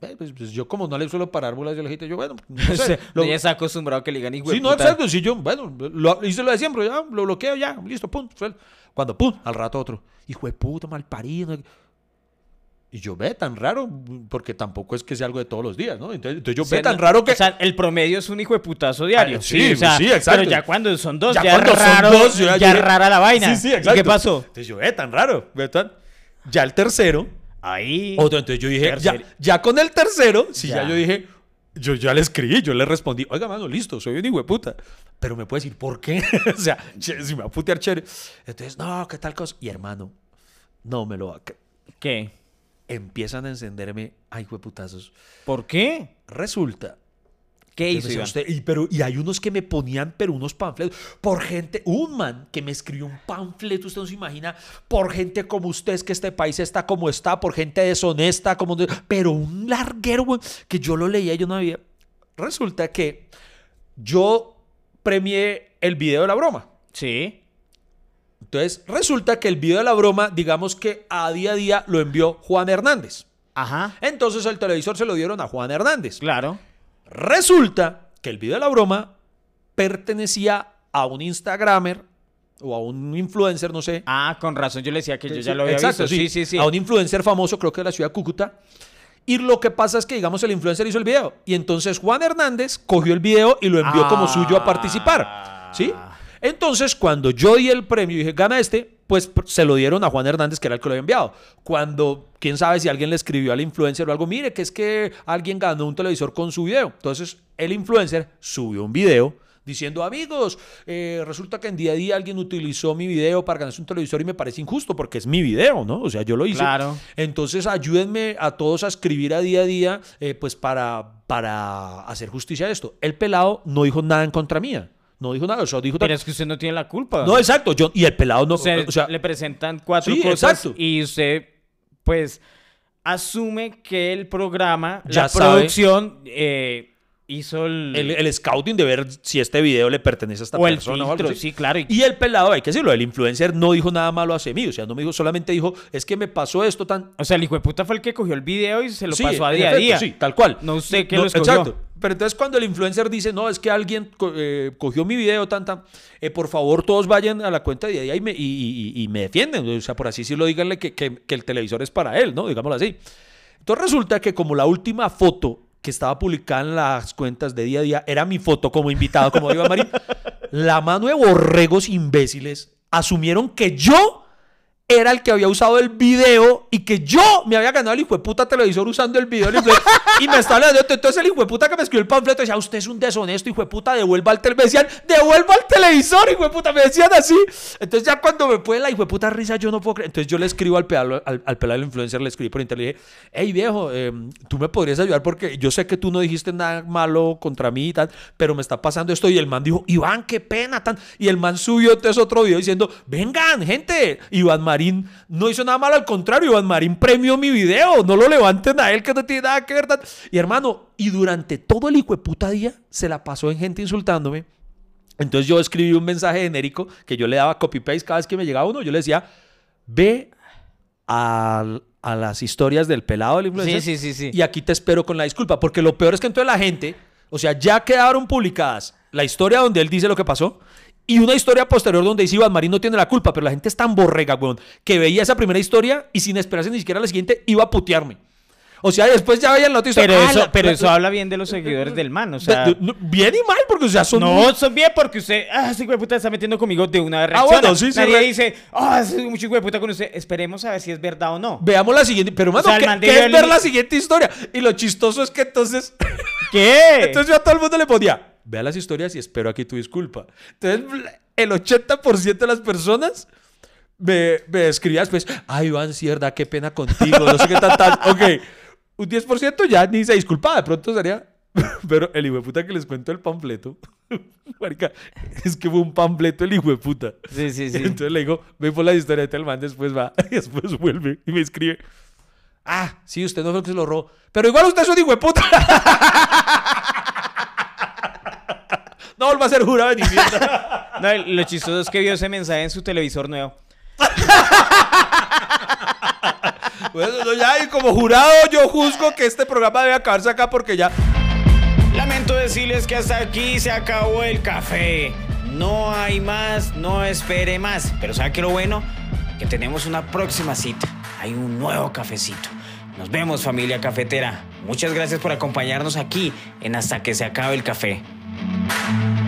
"Ve, pues, pues yo como no le suelo parar bolas, yo le dije, yo, bueno, no O *laughs* sé, sea, lo- ella está acostumbrado a que le digan hijo de Sí, no, puta. exacto. Si yo, bueno, lo, hice lo de siempre, ya, lo bloqueo ya, listo, pum. suel- Cuando, pum, al rato otro, hijo de puta, mal parido. Y yo ve tan raro, porque tampoco es que sea algo de todos los días, ¿no? Entonces, entonces yo O sea, ve tan raro que. O sea, el promedio es un hijo de putazo diario. Ah, sí, o sea, sí, exacto. Pero ya cuando son dos, Ya ya, cuando son dos, yo ya dije- rara la vaina. Sí, sí, ¿Y exacto. qué pasó? Entonces yo ve tan raro, ve tan. Ya el tercero, Ahí. otro, entonces yo dije, ya, ya con el tercero, si ya. Ya. yo dije, yo ya le escribí, yo le respondí, oiga, mano, listo, soy un hijo de puta. Pero me puede decir, ¿por qué? *laughs* o sea, si me va a putear chévere. Entonces, no, ¿qué tal cosa? Y hermano, no me lo va a. ¿Qué? Empiezan a encenderme, ay, hijo de putazos. ¿Por qué? Resulta. ¿Qué hizo decía Iván? usted, y, pero, y hay unos que me ponían, pero unos panfletos. Por gente, un man que me escribió un panfleto, usted no se imagina, por gente como usted, es que este país está como está, por gente deshonesta, como. pero un larguero, güey, que yo lo leía y yo no había. Resulta que yo premié el video de la broma. Sí. Entonces, resulta que el video de la broma, digamos que a día a día lo envió Juan Hernández. Ajá. Entonces el televisor se lo dieron a Juan Hernández. Claro. Resulta que el video de la broma pertenecía a un Instagramer o a un influencer, no sé. Ah, con razón yo le decía que yo Sí, ya lo había exacto, visto. Sí, sí, sí. A un influencer famoso, creo que de la ciudad de Cúcuta. Y lo que pasa es que, digamos, el influencer hizo el video. Y entonces Juan Hernández cogió el video y lo envió como suyo a participar. ¿Sí? Entonces, cuando yo di el premio y dije, gana este, pues se lo dieron a Juan Hernández, que era el que lo había enviado. Cuando, quién sabe si alguien le escribió al influencer o algo, mire, que es que alguien ganó un televisor con su video. Entonces, el influencer subió un video diciendo, amigos, eh, resulta que en día a día alguien utilizó mi video para ganarse un televisor y me parece injusto porque es mi video, ¿no? O sea, yo lo hice. Claro. Entonces, ayúdenme a todos a escribir a día a día eh, pues para, para hacer justicia a esto. El pelado no dijo nada en contra mía. No dijo nada, o sea, dijo... Pero es que usted no tiene la culpa. No, exacto. Yo, y el pelado no... O sea, o sea, le presentan cuatro Sí, cosas exacto. y usted, pues, asume que el programa, Ya la sabe. producción, eh, hizo el... el, el scouting de ver si este video le pertenece a esta o el persona o algo filtro, así. sí, claro. y- Y el pelado, hay que decirlo, el influencer no dijo nada malo hacia mí, o sea, no me dijo, solamente dijo, es que me pasó esto tan... O sea, el hijo de puta fue el que cogió el video y se lo Sí, pasó a día a día. Sí, tal cual. No que No, lo escogió. Exacto. Pero entonces cuando el influencer dice, no, es que alguien co- eh, cogió mi video, tan, tan, eh, por favor todos vayan a la cuenta de día a día y me, y, y- y me defienden. O sea, por así decirlo, díganle que, que- que el televisor es para él, ¿no? Digámoslo así. Entonces resulta que como la última foto que estaba publicada en las cuentas de día a día era mi foto como invitado, como digo Marín, la mano de borregos imbéciles asumieron que yo era el que había usado el video y que yo me había ganado el hijo de puta televisor usando el video y me estaba hablando. Entonces el hijo de puta que me escribió el panfleto decía, usted es un deshonesto, hijo de puta, devuelva al televisor. Me decían, devuelva al televisor, hijo de puta. Me decían así. Entonces ya cuando me puede la hijo de puta risa, yo no puedo creer. Entonces yo le escribo al pedal, al, al del influencer, le escribí por internet, le dije, hey viejo, eh, tú me podrías ayudar porque yo sé que tú no dijiste nada malo contra mí y tal, pero me está pasando esto. Y el man dijo, Iván, qué pena. Y el man subió entonces otro video diciendo, vengan, gente. Iván Marín no hizo nada malo, al contrario, Iván Marín premió mi video. No lo levanten a él que no tiene nada que ver. tan". Y hermano, y durante todo el hijo de puta día se la pasó en gente insultándome. Entonces yo escribí un mensaje genérico que yo le daba copy-paste cada vez que me llegaba uno. Yo le decía, ve al- a, las historias del pelado del influencer. Sí, sí, sí, sí. Y aquí te espero con la disculpa. Porque lo peor es que entonces la gente, o sea, ya quedaron publicadas la historia donde él dice lo que pasó. Y una historia posterior donde dice Iván Marín no tiene la culpa, pero la gente es tan borrega, weón, que veía esa primera historia y sin esperarse ni siquiera la siguiente iba a putearme. O sea, después ya veían la otra historia. Pero, Ah, eso, la- pero la- eso habla bien de los seguidores del man, o sea... de- de- no, bien y mal, porque o sea, son No, son bien porque usted, ah, ese puta está metiendo conmigo de una vez Ah, bueno, sí, sí, Nadie dice, ah, es un hijo de puta con usted. Esperemos a ver si es verdad o no. Veamos la siguiente. Pero, mano, sea, el ¿qué, qué es ver la siguiente historia? Y lo chistoso es que entonces. ¿Qué? *laughs* entonces yo a todo el mundo le ponía: Vea las historias y espero aquí tu disculpa. Entonces, el 80% de las personas me, me escribía después: Ay, Iván, cierda, qué pena contigo. No sé qué tal, tal. Ok. Un 10% ya ni se disculpaba. De pronto sería. *laughs* Pero el hijo de puta que les cuento el panfleto. *laughs* Marica, es que fue un panfleto el hijo de puta. Sí, sí, sí. Entonces le digo, ve por la historieta, el man después va, *laughs* y después vuelve y me escribe. Ah, sí, usted no fue el que se lo robó. Pero igual usted es un hijo de puta. No vuelva a ser jurado ni mierda. *laughs* No, lo chistoso es que vio ese mensaje en su televisor nuevo. *laughs* Bueno, no, ya, y como jurado yo juzgo que este programa debe acabarse acá porque ya... Lamento decirles que hasta aquí se acabó el café. No hay más, no espere más. Pero ¿sabe qué lo bueno? Que tenemos una próxima cita. Hay un nuevo cafecito. Nos vemos familia cafetera. Muchas gracias por acompañarnos aquí en Hasta que se acabe el café. Música